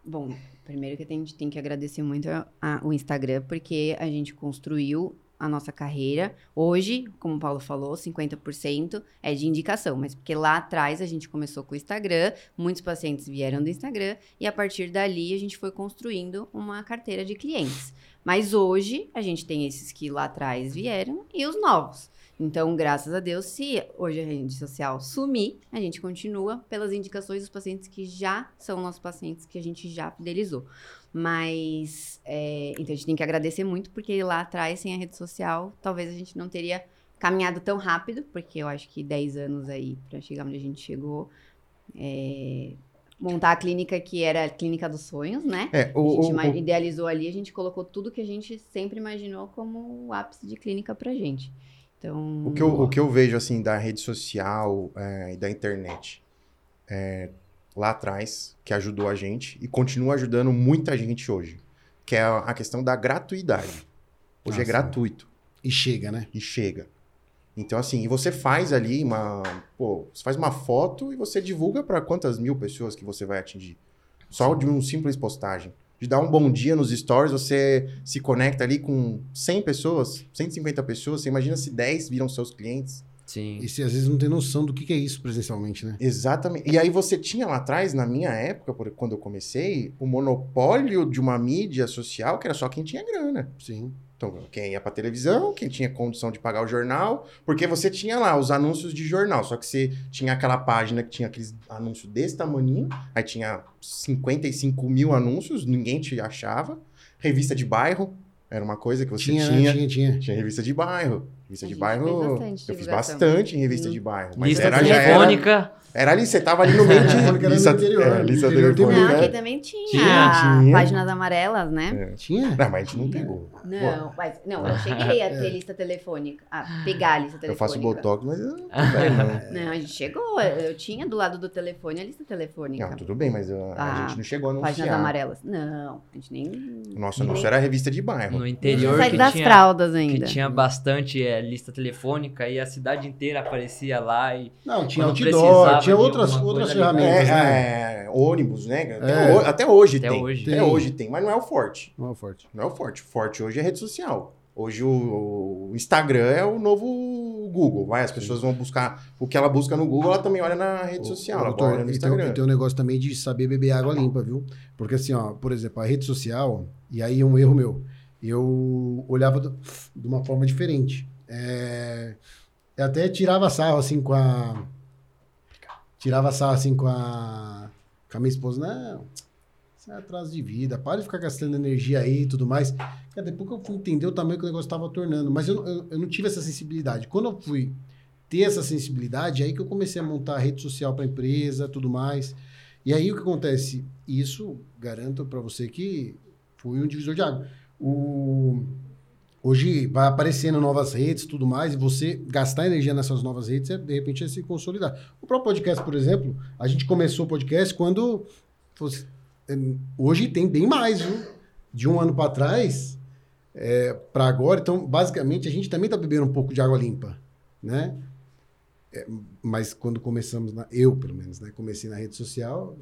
Bom, primeiro que a gente tem que agradecer muito a- a- o Instagram, porque a gente construiu a nossa carreira. Hoje, como o Paulo falou, 50% é de indicação, mas porque lá atrás a gente começou com o Instagram, muitos pacientes vieram do Instagram e a partir dali a gente foi construindo uma carteira de clientes. Mas hoje a gente tem esses que lá atrás vieram e os novos. Então, graças a Deus, se hoje a rede social sumir, a gente continua pelas indicações dos pacientes que já são nossos pacientes, que a gente já fidelizou. Mas, é, então a gente tem que agradecer muito, porque lá atrás, sem a rede social, talvez a gente não teria caminhado tão rápido, porque eu acho que 10 anos aí para chegar onde a gente chegou. é, montar a clínica que era a clínica dos sonhos, né? É, A o, gente o- idealizou ali, a gente colocou tudo que a gente sempre imaginou como o ápice de clínica pra gente. Então, O que, eu, o que eu vejo, assim, da rede social é, e da internet é, lá atrás, que ajudou a gente e continua ajudando muita gente hoje, que é a, questão da gratuidade. Hoje Ah, é gratuito E chega, né? e chega. Então, assim, e você faz ali uma. Pô, você faz uma foto e você divulga para quantas mil pessoas que você vai atingir? Só de um simples postagem. De dar um bom dia nos stories, você se conecta ali com 100 pessoas, 150 pessoas. Você imagina se 10 viram seus clientes. Sim. E você às vezes não tem noção do que, que é isso presencialmente, né? Exatamente. E aí você tinha lá atrás, na minha época, por- quando eu comecei, o monopólio de uma mídia social que era só quem tinha grana. Sim. Então, quem ia pra televisão, quem tinha condição de pagar o jornal, porque você tinha lá os anúncios de jornal, só que você tinha aquela página que tinha aqueles anúncios desse tamanho, aí tinha 55 mil anúncios, ninguém te achava. Revista de bairro, era uma coisa que você Tinha, tinha. né? tinha, tinha. Tinha revista de bairro. Revista de bairro. eu fiz bastante em revista de bairro. Mas Lista era, já era, telefônica. era ali, você tava ali no meio de. Telefônica era no interior, é, lista telefônica. Não, né? aqui também tinha, Tinha, tinha. páginas amarelas, né? Tinha? Não, mas a gente não pegou. Não, mas, não, eu cheguei a ter lista telefônica, a pegar a lista Eu telefônica. faço botox, mas eu não pego, não. A gente chegou, eu tinha do lado do telefone a lista telefônica. Não, tudo bem, mas eu- a Ah, gente não chegou a Páginas amarelas. Não, a gente nem. O nosso nem- anúncio era a revista de bairro. No interior Sai que das tinha, fraldas que ainda. tinha bastante é, lista telefônica e a cidade inteira aparecia lá e Não, tinha outdoor, tinha outras, outras ferramentas, É, né? é, ônibus, né? Até, É. até hoje Até tem. hoje. Até Tem. hoje tem, mas não é o forte. Não é forte. Não é o forte. O forte hoje é rede social. Hoje o, o Instagram é o novo Google. Vai, as pessoas vão buscar o que ela busca no Google, ela também olha na rede social, ela doutor, olha no tem, Instagram. e tem um negócio também de saber beber água limpa, viu? Porque assim, ó, por exemplo, a rede social, e aí um erro meu, eu olhava do- de uma forma diferente. É, eu até tirava sarro, assim, com a... Tirava sarro, assim, com a... Com a minha esposa. Não, isso é atraso de vida. Para de ficar gastando energia aí e tudo mais. Cara, depois que eu fui entender o tamanho que o negócio estava tornando. Mas eu, eu, eu não tive essa sensibilidade. Quando eu fui ter essa sensibilidade, é aí que eu comecei a montar rede social para empresa, tudo mais. E aí o que acontece? Isso, garanto para você que foi um divisor de água. O... Hoje vai aparecendo novas redes, tudo mais, e você gastar energia nessas novas redes, é, de repente, é se consolidar. O próprio podcast, por exemplo, a gente começou o podcast quando fosse- é, hoje tem bem mais, viu? De um ano para trás para agora. Então, basicamente, a gente também está bebendo um pouco de água limpa, né? É, mas quando começamos, na, eu pelo menos, né? Comecei na rede social.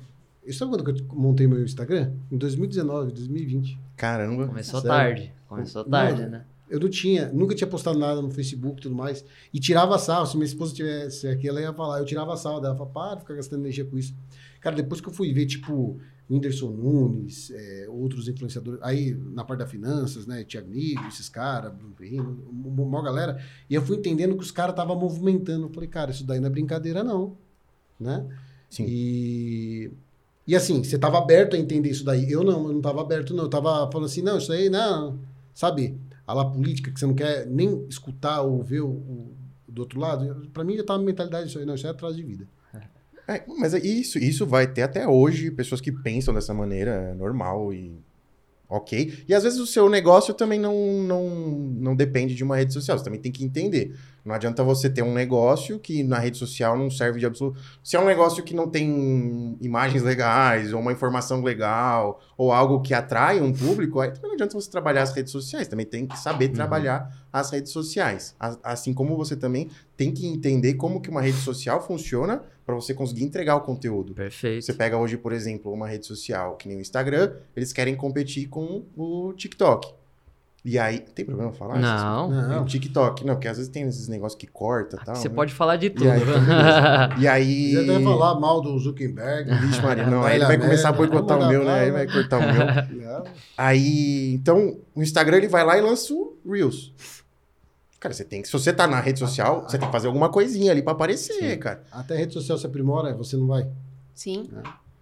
Isso sabe quando que eu montei meu Instagram? Em 2019, 2020. Caramba. começou Sério? tarde. Começou Não, tarde, né? Eu não tinha, nunca tinha postado nada no Facebook e tudo mais. E tirava sarro. Se minha esposa tivesse aqui, ela ia falar. Eu tirava sarro dela. Ela falava, para de ficar gastando energia com isso. Cara, depois que eu fui ver, tipo, Whindersson Nunes, é, outros influenciadores, aí na parte da finanças, né? Tiago Nigro, esses caras, uma maior galera. E eu fui entendendo que os caras estavam movimentando. Eu falei, cara, isso daí não é brincadeira, não. Né? Sim. E. E assim, você tava aberto a entender isso daí. Eu não, eu não tava aberto, não. Eu tava falando assim, não, isso aí, não. Sabe? A lá política, que você não quer nem escutar ou ver o, o- do outro lado. Pra mim já tava a mentalidade disso aí, não, isso é atrás de vida. É, mas é isso, isso vai ter até hoje pessoas que pensam dessa maneira, é normal e ok. E às vezes o seu negócio também não, não, não depende de uma rede social, você também tem que entender. Não adianta você ter um negócio que na rede social não serve de absoluto. Se é um negócio que não tem imagens legais, ou uma informação legal, ou algo que atrai um público, aí também não adianta você trabalhar as redes sociais, também tem que saber trabalhar as redes sociais. Assim como você também tem que entender como que uma rede social funciona para você conseguir entregar o conteúdo. Perfeito. Você pega hoje, por exemplo, uma rede social que nem o Instagram, eles querem competir com o TikTok. E aí, tem problema falar? Não. Não. O TikTok, não, porque às vezes tem esses negócios que corta e tal. Você né? pode falar de tudo. aí, então, beleza. E aí. Você deve falar mal do Zuckerberg. Vixe, Maria, não, aí ele vai começar a boicotar o meu, né? Aí vai cortar o meu. Não. Aí, então, o Instagram ele vai lá e lança o Reels. Cara, você tem que. Se você tá na rede social, você tem que fazer alguma coisinha ali pra aparecer, Sim. cara. Até a rede social se aprimora, você não vai. Sim.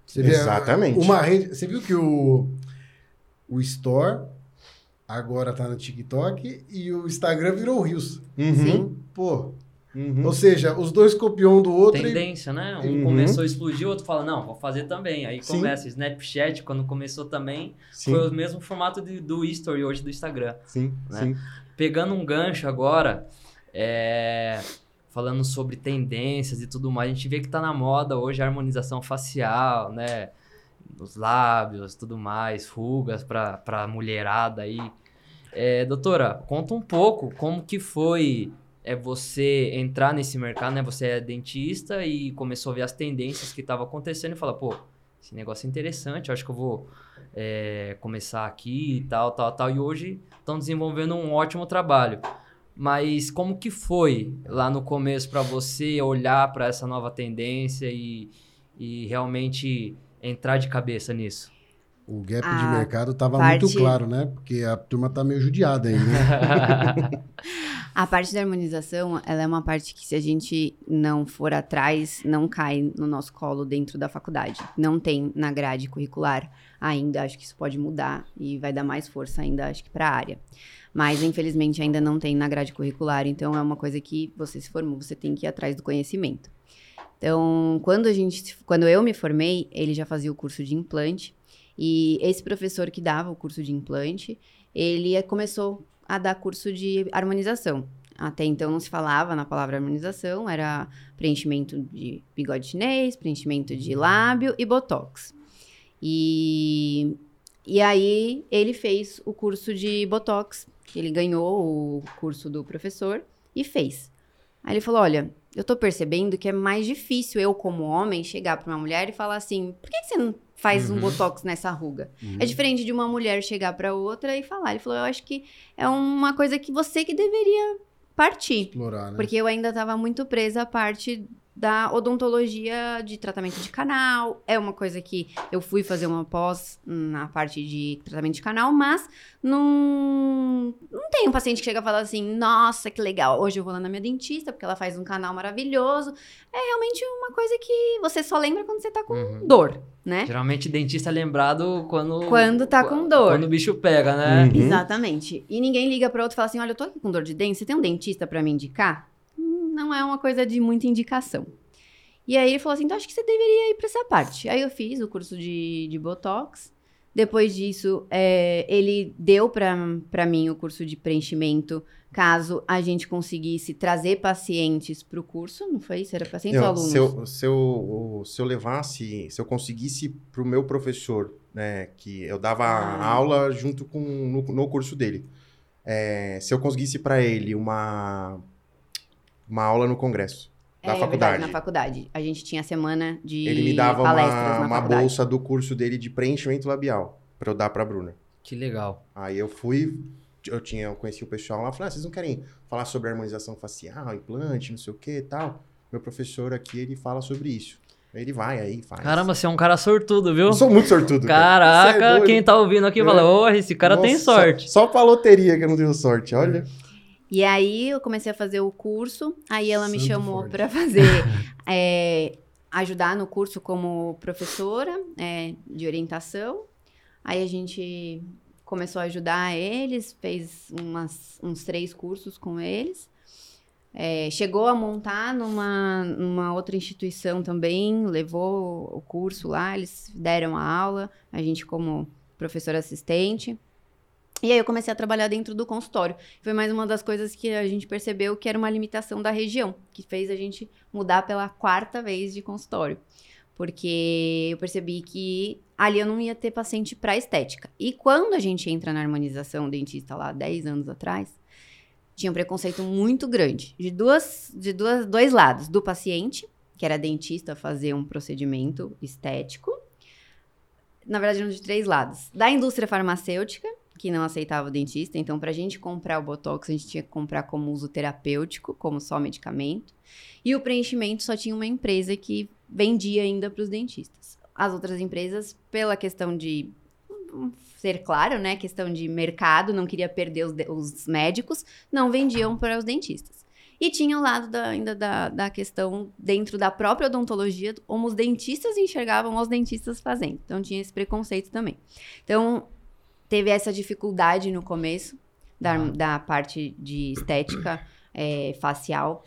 Você vê, Exatamente. Uma rede, você viu que o, o Store agora tá no TikTok e o Instagram virou o Reels. Sim. Pô, Uhum. ou seja, os dois copiam um do outro e Tendência, né? Um Uhum. começou a explodir, o outro fala, não, vou fazer também. Aí Sim. começa. Snapchat, quando começou também, Sim, foi o mesmo formato de- do History hoje do Instagram. sim, né? sim. Pegando um gancho agora, é, falando sobre tendências e tudo mais, a gente vê que tá na moda hoje a harmonização facial, né? Os lábios, tudo mais, rugas pra, pra mulherada aí. É, doutora, conta um pouco como que foi é, você entrar nesse mercado, né? Você é dentista e começou a ver as tendências que estavam acontecendo e fala, pô, esse negócio é interessante, acho que eu vou é, começar aqui e tal, tal, tal. E hoje estão desenvolvendo um ótimo trabalho. Mas como que foi lá no começo para você olhar para essa nova tendência e, e realmente entrar de cabeça nisso? O gap de A mercado tava parte- muito claro, né? Porque a turma tá meio judiada aí, né? A parte da harmonização, ela é uma parte que se a gente não for atrás, não cai no nosso colo dentro da faculdade. Não tem na grade curricular ainda, acho que isso pode mudar e vai dar mais força ainda, acho que para a área. Mas infelizmente ainda não tem na grade curricular, então é uma coisa que você se formou, você tem que ir atrás do conhecimento. Então, quando a gente, quando eu me formei, ele já fazia o curso de implante e esse professor que dava o curso de implante, ele começou a dar curso de harmonização. Até então não se falava na palavra harmonização, era preenchimento de bigode chinês, preenchimento de lábio e botox. E, e aí ele fez o curso de botox, que ele ganhou o curso do professor e fez. Aí ele falou: Olha, eu tô percebendo que é mais difícil eu, como homem, chegar pra uma mulher e falar assim: por que, que você não faz um Uhum. botox nessa ruga? Uhum. É diferente de uma mulher chegar pra outra e falar. Ele falou: Eu acho que é uma coisa que você que deveria partir. Explorar, né? Porque eu ainda estava muito presa à parte da odontologia de tratamento de canal. É uma coisa que eu fui fazer uma pós na parte de tratamento de canal, mas não, não tem um paciente que chega e fala assim: nossa, que legal, hoje eu vou lá na minha dentista porque ela faz um canal maravilhoso. É realmente uma coisa que você só lembra quando você tá com Uhum. dor, né? Geralmente dentista é lembrado quando. Quando tá com dor. Quando o bicho pega, né? Uhum. Exatamente. E ninguém liga para outro e fala assim: olha, eu tô aqui com dor de dente, você tem um dentista para me indicar? Não é uma coisa de muita indicação. E aí ele falou assim: então acho que você deveria ir para essa parte. Aí eu fiz o curso de, de Botox. Depois disso, é, ele deu para mim o curso de preenchimento, caso a gente conseguisse trazer pacientes para o curso. Não foi isso? Era pacientes ou Eu, alunos? se, eu, se, eu, se eu levasse, se eu conseguisse pro meu professor, né, que eu dava Ah. aula junto com no, no curso dele, é, se eu conseguisse para ele uma uma aula no congresso da é, faculdade, verdade, na faculdade. A gente tinha semana de ele me dava palestras uma, na uma bolsa do curso dele de preenchimento labial para eu dar para Bruna. Que legal. Aí eu fui, eu tinha, eu conheci o pessoal lá, falei, ah, vocês não querem falar sobre harmonização facial, implante, não sei o que e tal? Meu professor aqui, ele fala sobre isso. Aí Ele vai aí, faz. Caramba, você é um cara sortudo, viu? Eu sou muito sortudo, cara. Você é Caraca, quem tá ouvindo aqui fala, É. ô, esse cara tem Nossa, sorte. Só pra loteria que eu não tenho sorte, olha. E aí eu comecei a fazer o curso, aí ela me Santo chamou forte. para fazer é, ajudar no curso como professora é, de orientação. Aí a gente começou a ajudar eles, fez umas- uns três cursos com eles. É, chegou a montar numa, numa outra instituição também, levou o curso lá, eles deram a aula, a gente como professora assistente. E aí eu comecei a trabalhar dentro do consultório. Foi mais uma das coisas que a gente percebeu que era uma limitação da região, que fez a gente mudar pela quarta vez de consultório. Porque eu percebi que ali eu não ia ter paciente para estética. E quando a gente entra na harmonização dentista lá 10 anos atrás, tinha um preconceito muito grande de duas de duas, dois lados, do paciente, que era dentista fazer um procedimento estético. Na verdade, de três lados. Da indústria farmacêutica, que não aceitava o dentista. Então, para a gente comprar o Botox, a gente tinha que comprar como uso terapêutico, como só medicamento. E o preenchimento só tinha uma empresa que vendia ainda para os dentistas. As outras empresas, pela questão de hum, ser claro, né, questão de mercado, não queria perder os, os médicos, não vendiam para os dentistas. E tinha o lado da- ainda da, da questão dentro da própria odontologia, como os dentistas enxergavam os dentistas fazendo. Então tinha esse preconceito também. Então, teve essa dificuldade no começo da, Ah. da parte de estética é, facial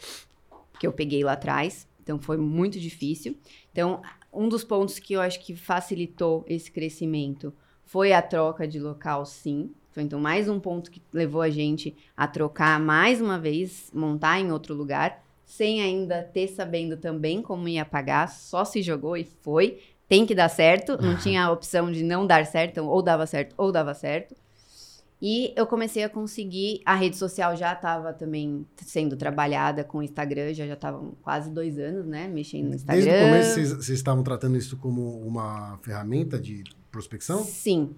que eu peguei lá atrás. Então foi muito difícil. Então, um dos pontos que eu acho que facilitou esse crescimento foi a troca de local, sim. Foi então mais um ponto que levou a gente a trocar mais uma vez, montar em outro lugar, sem ainda ter sabendo também como ia pagar, só se jogou e foi. Tem que dar certo, não tinha a opção de não dar certo, então ou dava certo ou dava certo. E eu comecei a conseguir, a rede social já estava também sendo trabalhada com o Instagram, já já estavam quase dois anos, né, mexendo no Instagram. Desde o começo, vocês, vocês estavam tratando isso como uma ferramenta de prospecção? Sim.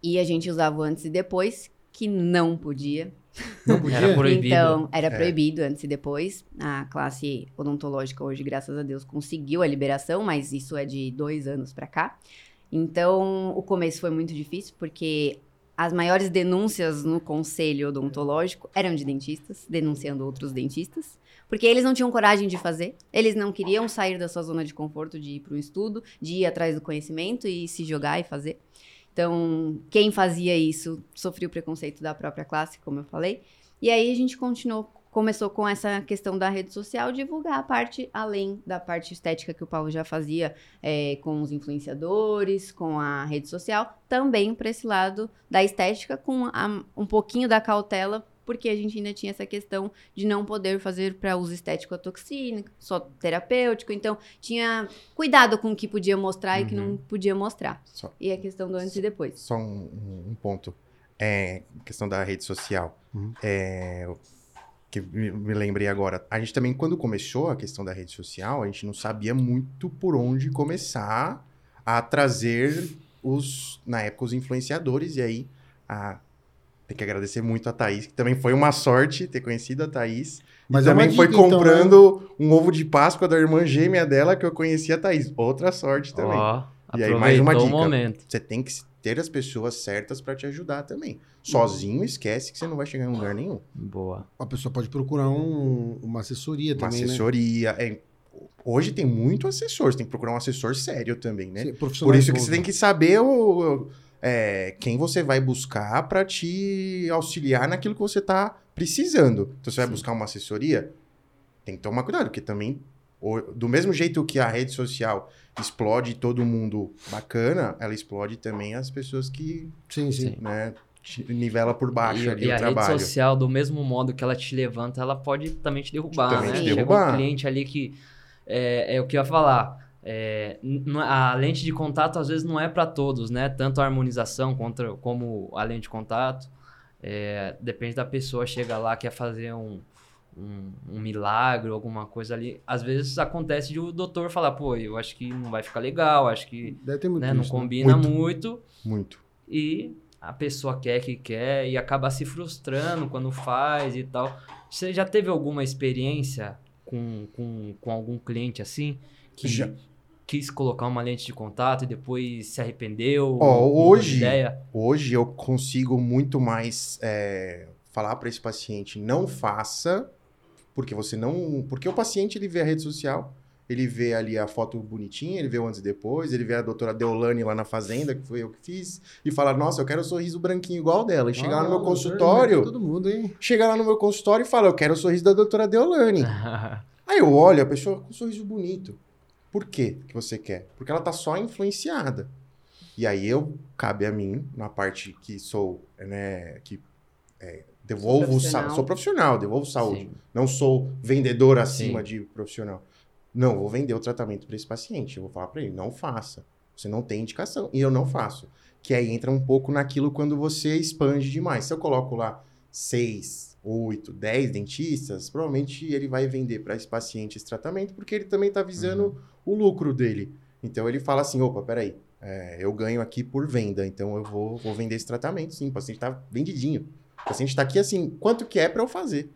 E a gente usava antes e depois, que não podia. Não podia? Era proibido. Então, era É. proibido antes e depois. A classe odontológica hoje, graças a Deus, conseguiu a liberação, mas isso é de dois anos pra cá. Então, o começo foi muito difícil, porque as maiores denúncias no conselho odontológico eram de dentistas, denunciando outros dentistas, porque eles não tinham coragem de fazer, eles não queriam sair da sua zona de conforto, de ir para o estudo, de ir atrás do conhecimento e se jogar e fazer. Então, quem fazia isso sofria o preconceito da própria classe, como eu falei. E aí a gente continuou começou com essa questão da rede social, divulgar a parte além da parte estética que o Paulo já fazia é, com os influenciadores, com a rede social, também para esse lado da estética, com a, um pouquinho da cautela, porque a gente ainda tinha essa questão de não poder fazer para uso estético a toxina, só terapêutico, então tinha cuidado com o que podia mostrar uhum. e que não podia mostrar. Só, e a questão do antes só, e depois. Só um, um ponto. É, questão da rede social. Uhum. É, que me, me, lembrei agora. A gente também, quando começou a questão da rede social, a gente não sabia muito por onde começar a trazer os, na época, os influenciadores. E aí, a, tem que agradecer muito a Thaís, que também foi uma sorte ter conhecido a Thaís. Mas é também foi dica, comprando então, né? um ovo de Páscoa da irmã gêmea dela, que eu conhecia a Thaís. Outra sorte também. Oh, e aí, mais uma dica. Momento. Você tem que ter as pessoas certas para te ajudar também. Sozinho, esquece que você não vai chegar em lugar nenhum. Boa. A pessoa pode procurar um, uma assessoria uma também, Uma assessoria. Né? É, hoje tem muito assessor, você tem que procurar um assessor sério também, né? Sim, Por isso que você tem que saber o, é, quem você vai buscar para te auxiliar naquilo que você está precisando. Então, você vai buscar uma assessoria, tem que tomar cuidado, porque também, do mesmo jeito que a rede social explode todo mundo bacana, ela explode também as pessoas que. Sim, sim. Né, nivela por baixo e, ali e o a trabalho. rede social, do mesmo modo que ela te levanta, ela pode também te derrubar, também né? Te derrubar. Chega um cliente ali que é, é o que eu ia falar. É, a lente de contato às vezes não é para todos, né? Tanto a harmonização contra, como a lente de contato. É, depende da pessoa, chega lá, quer fazer um, um, um, milagre, alguma coisa ali. Às vezes acontece de o doutor falar, pô, eu acho que não vai ficar legal, acho que né, não né? combina muito. muito. Muito. E a pessoa quer que quer e acaba se frustrando quando faz e tal. Você já teve alguma experiência com, com, com algum cliente assim? Que já. Quis colocar uma lente de contato e depois se arrependeu? Oh, hoje, hoje eu consigo muito mais é, falar para esse paciente, não faça porque você não. Porque o paciente ele vê a rede social, ele vê ali a foto bonitinha, ele vê o antes e depois, ele vê a doutora Deolane lá na fazenda, que foi eu que fiz, e fala: Nossa, eu quero um sorriso branquinho igual dela. E chega ah, lá no meu consultório. Todo mundo, hein? Chega lá no meu consultório e fala: Eu quero o sorriso da doutora Deolane. Aí eu olho a pessoa com um sorriso bonito. Por quê que você quer? Porque ela tá só influenciada. E aí eu, cabe a mim, na parte que sou, né, que é, Devolvo sou profissional. sou profissional, devolvo saúde. Sim. Não sou vendedor acima Sim. de profissional. Não, vou vender o tratamento para esse paciente. Eu vou falar para ele, não faça. Você não tem indicação. E eu não faço. Que aí entra um pouco naquilo quando você expande demais. Se eu coloco lá seis, oito, dez dentistas, provavelmente ele vai vender para esse paciente esse tratamento, porque ele também está visando uhum. o lucro dele. Então ele fala assim: opa, peraí, é, eu ganho aqui por venda, então eu vou, vou vender esse tratamento. Sim, o paciente está vendidinho. O paciente está aqui assim, quanto que é para eu fazer?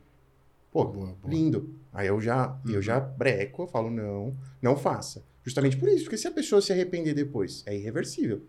Pô, boa, boa. lindo. Aí eu já, uhum. eu já breco, eu falo, não, não faça. Justamente por isso, porque se a pessoa se arrepender depois, é irreversível.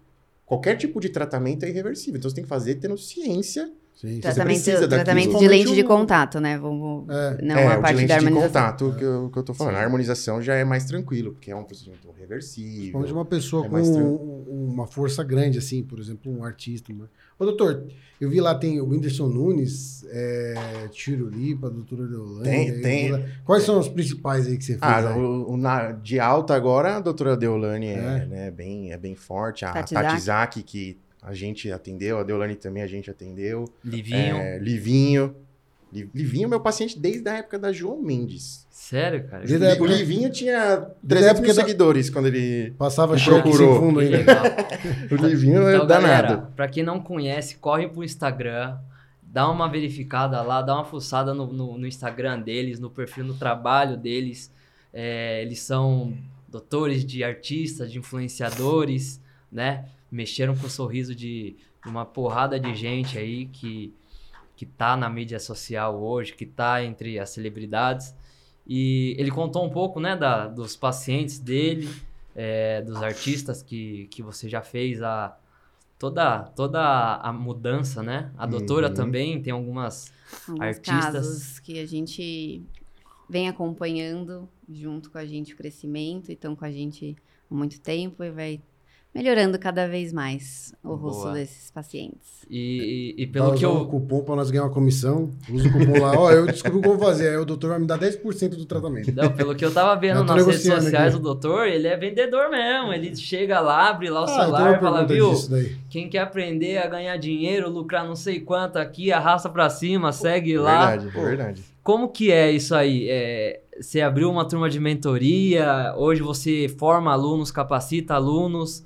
Qualquer tipo de tratamento é irreversível. Então você tem que fazer tendo ciência Sim, tratamento, tratamento de lente de contato, né? Vamos, é. não é, a parte de da harmonização. de contato que eu, que eu tô falando. Sim. A harmonização já é mais tranquilo, porque é um procedimento reversível. de uma pessoa é com uma força grande, assim, por exemplo, um artista. Uma... Ô, doutor, eu vi lá, tem o Whindersson Nunes, é, Tiro Lipa, a doutora Deolane. Tem, tem. Quais são os principais aí que você fez? Ah, o, o, na, de alta agora, a doutora Deolane é, é. Né, bem, é bem forte. A Tatizaki, que a gente atendeu, a Deolane também a gente atendeu. Livinho. É, Livinho. Livinho é meu paciente desde a época da João Mendes. Sério, cara? Desde o Livinho tinha 300 mil seguidores quando ele passava procurou. fundo ainda. o Livinho é então, é danado. Galera, pra quem não conhece, corre pro Instagram, dá uma verificada lá, dá uma fuçada no, no, no Instagram deles, no perfil, no trabalho deles. É, eles são doutores de artistas, de influenciadores, né? Mexeram com o sorriso de uma porrada de gente aí que, que tá na mídia social hoje, que tá entre as celebridades. E ele contou um pouco, né, da, dos pacientes dele, é, dos artistas que, que você já fez, a, toda, toda a mudança, né? A doutora Uhum. também tem algumas Alguns Artistas. casos que a gente vem acompanhando junto com a gente o crescimento e estão com a gente há muito tempo e vai melhorando cada vez mais o rosto Boa. desses pacientes. E, e, e Tá pelo que usando o eu. cupom pra nós ganhar uma comissão. Usa o cupom lá. Ó, eu descobri como fazer. Aí o doutor vai me dar 10% do tratamento. Não, pelo que eu tava vendo Eu nas redes sociais, aqui. o doutor, ele é vendedor mesmo. Ele chega lá, abre lá o Ah, eu celular e fala, viu? Quem quer aprender a ganhar dinheiro, lucrar não sei quanto aqui, arrasta pra cima, segue lá. Verdade, Pô, verdade. Como que é isso aí? É, você abriu uma turma de mentoria, hoje você forma alunos, capacita alunos.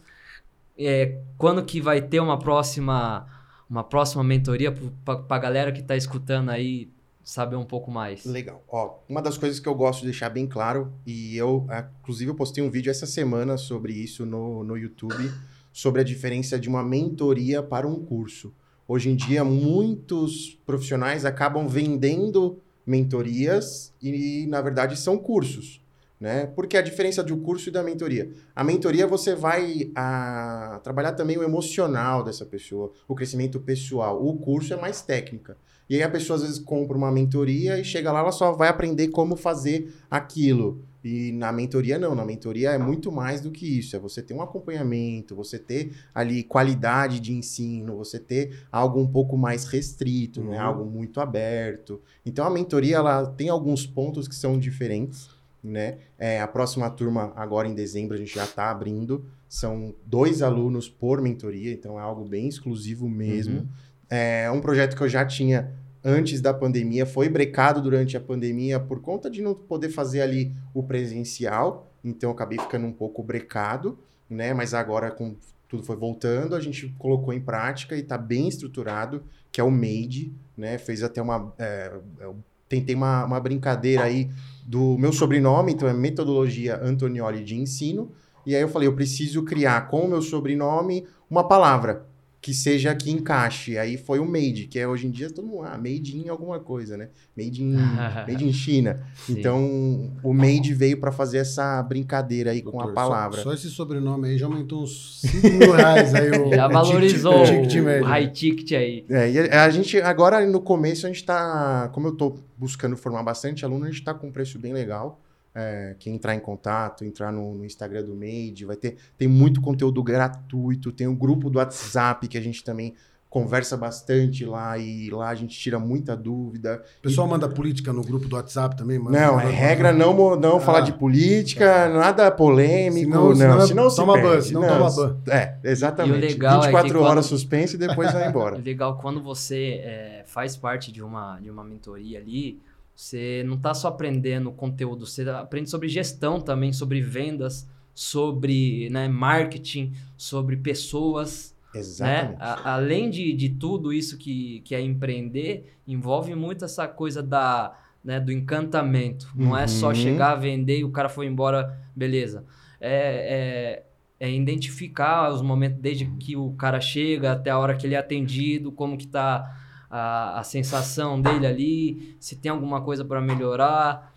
É, quando que vai ter uma próxima, uma próxima mentoria para a galera que está escutando aí saber um pouco mais? Legal. Ó, uma das coisas que eu gosto de deixar bem claro, e eu, ah, inclusive, eu postei um vídeo essa semana sobre isso no, no YouTube, sobre a diferença de uma mentoria para um curso. Hoje em dia, muitos profissionais acabam vendendo mentorias e, na verdade, são cursos. Né? Porque a diferença de um curso e da mentoria? A mentoria você vai ah, trabalhar também o emocional dessa pessoa, o crescimento pessoal. O curso é mais técnica. E aí a pessoa às vezes compra uma mentoria e chega lá, ela só vai aprender como fazer aquilo. E na mentoria não, na mentoria é muito mais do que isso, é você ter um acompanhamento, você ter ali qualidade de ensino, você ter algo um pouco mais restrito, né? Uhum. algo muito aberto. Então a mentoria ela tem alguns pontos que são diferentes, né? É, a próxima turma agora em dezembro a gente já está abrindo, são dois alunos por mentoria, então é algo bem exclusivo mesmo. Uhum. É um projeto que eu já tinha antes da pandemia, foi brecado durante a pandemia por conta de não poder fazer ali o presencial, então eu acabei ficando um pouco brecado, né? Mas agora com tudo foi voltando, a gente colocou em prática e está bem estruturado, que é o MADE, né? Fez até uma... é, eu tentei uma, uma brincadeira aí do meu sobrenome, então é Metodologia Antonioli de Ensino, e aí eu falei, eu preciso criar com o meu sobrenome uma palavra que seja que encaixe. Aí foi o made, que é hoje em dia todo mundo, ah, made in alguma coisa, né? Made in, made in China. Sim. Então, o made veio para fazer essa brincadeira aí com Doutor, a palavra. Só, só esse sobrenome aí já aumentou uns 5 mil reais aí. O, Já o valorizou o, o ticket médio. high ticket aí. É, e a a gente, agora no começo, a gente tá, como eu tô buscando formar bastante aluno, a gente tá com um preço bem legal. É, quem entrar em contato, entrar no, no Instagram do Made, vai ter, tem muito conteúdo gratuito, tem um grupo do WhatsApp que a gente também conversa bastante lá e lá a gente tira muita dúvida. O pessoal manda política no grupo do WhatsApp também? Manda, Não, é manda- regra não, não Ah. falar de política, nada polêmico, Senão- não. senão é- Senão, se toma perde. ban, senão toma ban. É, exatamente. E o legal é que 24 quando- horas suspense e depois vai É embora. legal quando você é, faz parte de uma, de uma mentoria ali, você não tá só aprendendo conteúdo, você aprende sobre gestão também, sobre vendas, sobre né, marketing, sobre pessoas. Né? Exatamente. A- além de, de tudo isso que, que é empreender, envolve muito essa coisa da, né, do encantamento. Não é só Uhum. chegar, vender e o cara foi embora, beleza. É, é, é identificar os momentos desde que o cara chega até a hora que ele é atendido, como que tá a, a sensação dele ali, se tem alguma coisa para melhorar.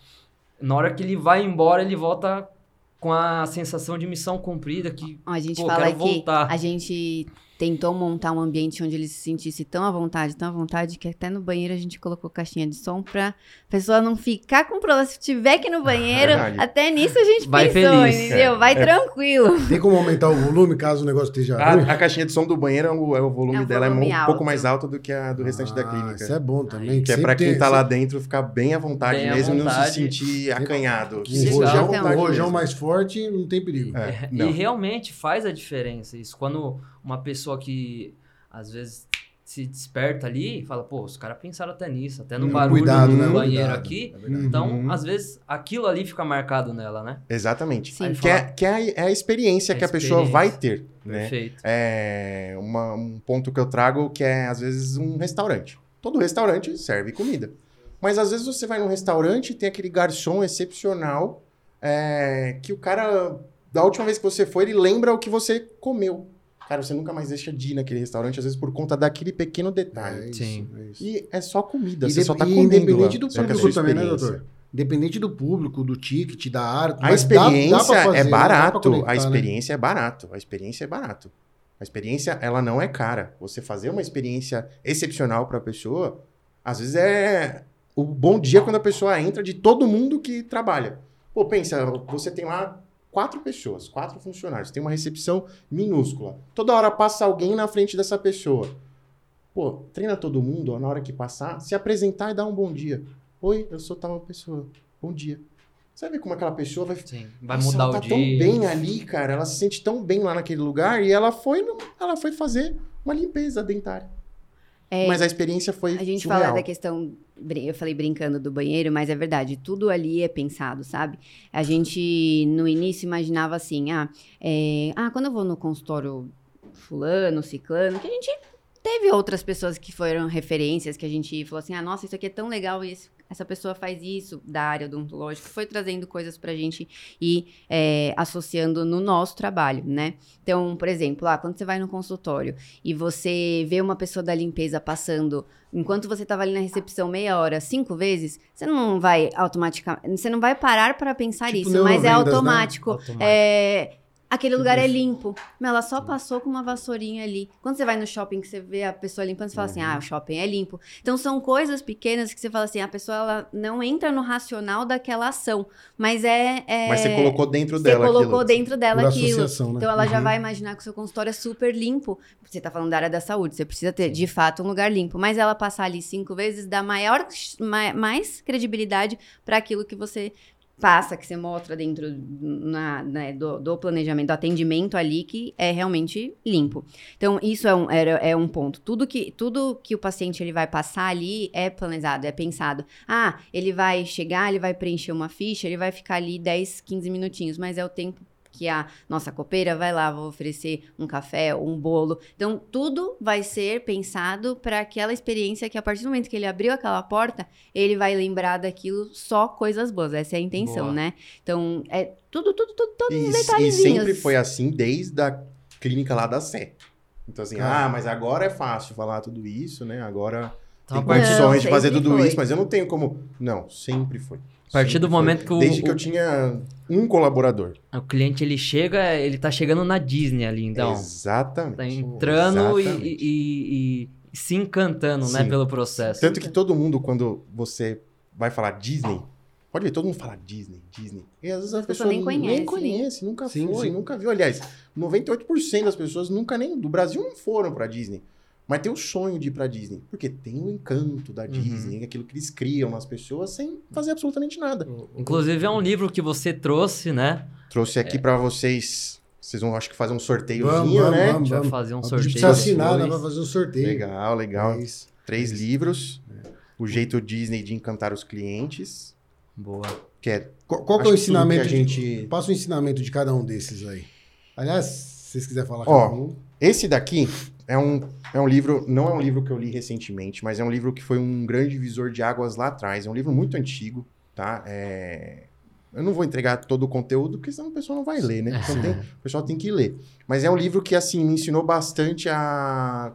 Na hora que ele vai embora, ele volta com a sensação de missão cumprida, que A gente Pô, fala que voltar. a gente tentou montar um ambiente onde ele se sentisse tão à vontade, tão à vontade, que até no banheiro a gente colocou caixinha de som pra pessoa não ficar com problema. Se tiver que ir no banheiro, Verdade. até nisso a gente Vai pensou, feliz. entendeu? Vai É. tranquilo. Tem como aumentar o volume caso o negócio esteja ruim? A, a caixinha de som do banheiro, é o, é o volume É um dela é um pouco mais alto do que a do restante da Ah, clínica. Isso é bom também. Que é pra quem tem- tá lá sempre- dentro ficar bem à vontade Bem à mesmo e não se vontade. sentir acanhado. Um rojão, um rojão mesmo. mais forte não tem perigo. É, E não. realmente faz a diferença isso. Quando uma pessoa que às vezes se desperta ali e fala, pô, os caras pensaram até nisso, até no Hum, barulho cuidado, do né? banheiro Cuidado. aqui. É. Então, Uhum. às vezes, aquilo ali fica marcado nela, né? Exatamente. Sim. Que, é, que é, a- é a experiência É a que a pessoa experiência. vai ter, né? Perfeito. É uma- um ponto que eu trago que é, às vezes, um restaurante. Todo restaurante serve comida. Mas, às vezes, você vai num restaurante e tem aquele garçom excepcional é, que o cara, da última vez que você foi, ele lembra o que você comeu. Cara, você nunca mais deixa de ir naquele restaurante, às vezes, por conta daquele pequeno É detalhe. isso, Sim. é isso. E é só comida, E você só tá e comendo independente do público também, né, experiência. doutor? Independente do público, do ticket, da área. A mas dá- dá experiência fazer, é barato. conectar, a né? experiência é barato. A experiência é barato. A experiência, ela não é cara. Você fazer uma experiência excepcional para a pessoa, às vezes é o bom dia quando a pessoa entra de todo mundo que trabalha. Pô, pensa, você tem lá quatro pessoas, quatro funcionários, tem uma recepção minúscula. Toda hora passa alguém na frente dessa pessoa. Pô, treina todo mundo, ó, na hora que passar, se apresentar e dar um bom dia. Oi, eu sou tal pessoa. Bom dia. Ver como aquela pessoa vai Sim, vai nossa, mudar ela o tá dia. tão bem ali, cara. Ela se sente tão bem lá naquele lugar e ela foi, ela foi fazer uma limpeza dentária. É, Mas a experiência foi A gente surreal. fala da questão, eu falei brincando do banheiro, mas é verdade, tudo ali é pensado, sabe? A gente no início imaginava assim, ah, é, ah, quando eu vou no consultório fulano, ciclano, que a gente teve outras pessoas que foram referências, que a gente falou assim, ah, nossa, isso aqui é tão legal, e esse- essa pessoa faz isso da área odontológica, foi trazendo coisas pra gente ir é, associando no nosso trabalho, né? Então, por exemplo, ah, quando você vai no consultório e você vê uma pessoa da limpeza passando, enquanto você estava ali na recepção meia hora, cinco vezes, você não vai automaticamente, você não vai parar para pensar Tipo isso, mas é neurovendas, né? automático. Automático. É, aquele Tipo lugar é isso. limpo. Mas ela só passou com uma vassourinha ali. Quando você vai no shopping que você vê a pessoa limpando, você fala assim: Uhum. ah, o shopping é limpo. Então são coisas pequenas que você fala assim: a pessoa ela não entra no racional daquela ação, mas é. é- Mas você colocou dentro você dela colocou aquilo. dentro dela Por aquilo. né? Então ela já Uhum. vai imaginar que o seu consultório é super limpo. Você tá falando da área da saúde, você precisa ter, de fato, um lugar limpo. Mas ela passar ali cinco vezes dá maior, ma- mais credibilidade para aquilo que você passa, que você mostra dentro na- né, do, do planejamento, do atendimento ali, que é realmente limpo. Então, isso é um, era- é um ponto. Tudo que, tudo que o paciente ele vai passar ali é planejado, é pensado. Ah, ele vai chegar, ele vai preencher uma ficha, ele vai ficar ali 10, 15 minutinhos, mas é o tempo que a nossa copeira vai lá, vou oferecer um café, um bolo. Então, tudo vai ser pensado para aquela experiência que a partir do momento que ele abriu aquela porta, ele vai lembrar daquilo só coisas boas. Essa é a intenção, Boa. né? Então, é tudo, tudo, tudo, todos E, os e detalhezinhos. sempre foi assim desde a clínica lá da Sé. Então assim, Ah. ah, mas agora é fácil falar tudo isso, né? Agora Então, a tem condições de fazer tudo foi. isso, mas eu não tenho como... Não, sempre foi. a partir do Sempre foi. momento que o, Desde que eu tinha um colaborador. o cliente ele chega, ele tá chegando na Disney ali, então. Exatamente. Tá entrando e, Exatamente. e- e- e se encantando, né, Sim. pelo processo. Tanto que todo mundo, quando você vai falar Disney, pode ver, todo mundo fala Disney, Disney. E às vezes a As pessoa pessoas nem conhecem, nem né? conhece, nunca Sim, foi, sim. nunca viu. Aliás, 98% das pessoas nunca nem do Brasil não foram pra Disney. Mas tem o sonho de ir pra Disney. Porque tem o encanto da Disney, aquilo que eles criam nas pessoas sem fazer absolutamente nada. Inclusive é um livro que você trouxe, né? Trouxe É. aqui pra vocês. Vocês vão, acho que, fazer um Vamos, sorteiozinho, vamos, né? A vamos, gente vai vamos. fazer um A gente sorteio. precisa assinar, pra fazer um sorteio. Legal, legal. É. Três É isso. livros. O jeito Disney de encantar os clientes. Boa. Que é Qual, qual que é o ensinamento? que a de- gente- Passa o ensinamento de cada um desses aí. Aliás, se vocês quiserem falar Ó, cada um. Esse daqui é um, é um livro, não é um livro que eu li recentemente, mas é um livro que foi um grande divisor de águas lá atrás. É um livro muito antigo, tá? É, Eu não vou entregar todo o conteúdo, porque senão o pessoal não vai ler, né? Então tem- o pessoal tem que ler. Mas é um livro que, assim, me ensinou bastante a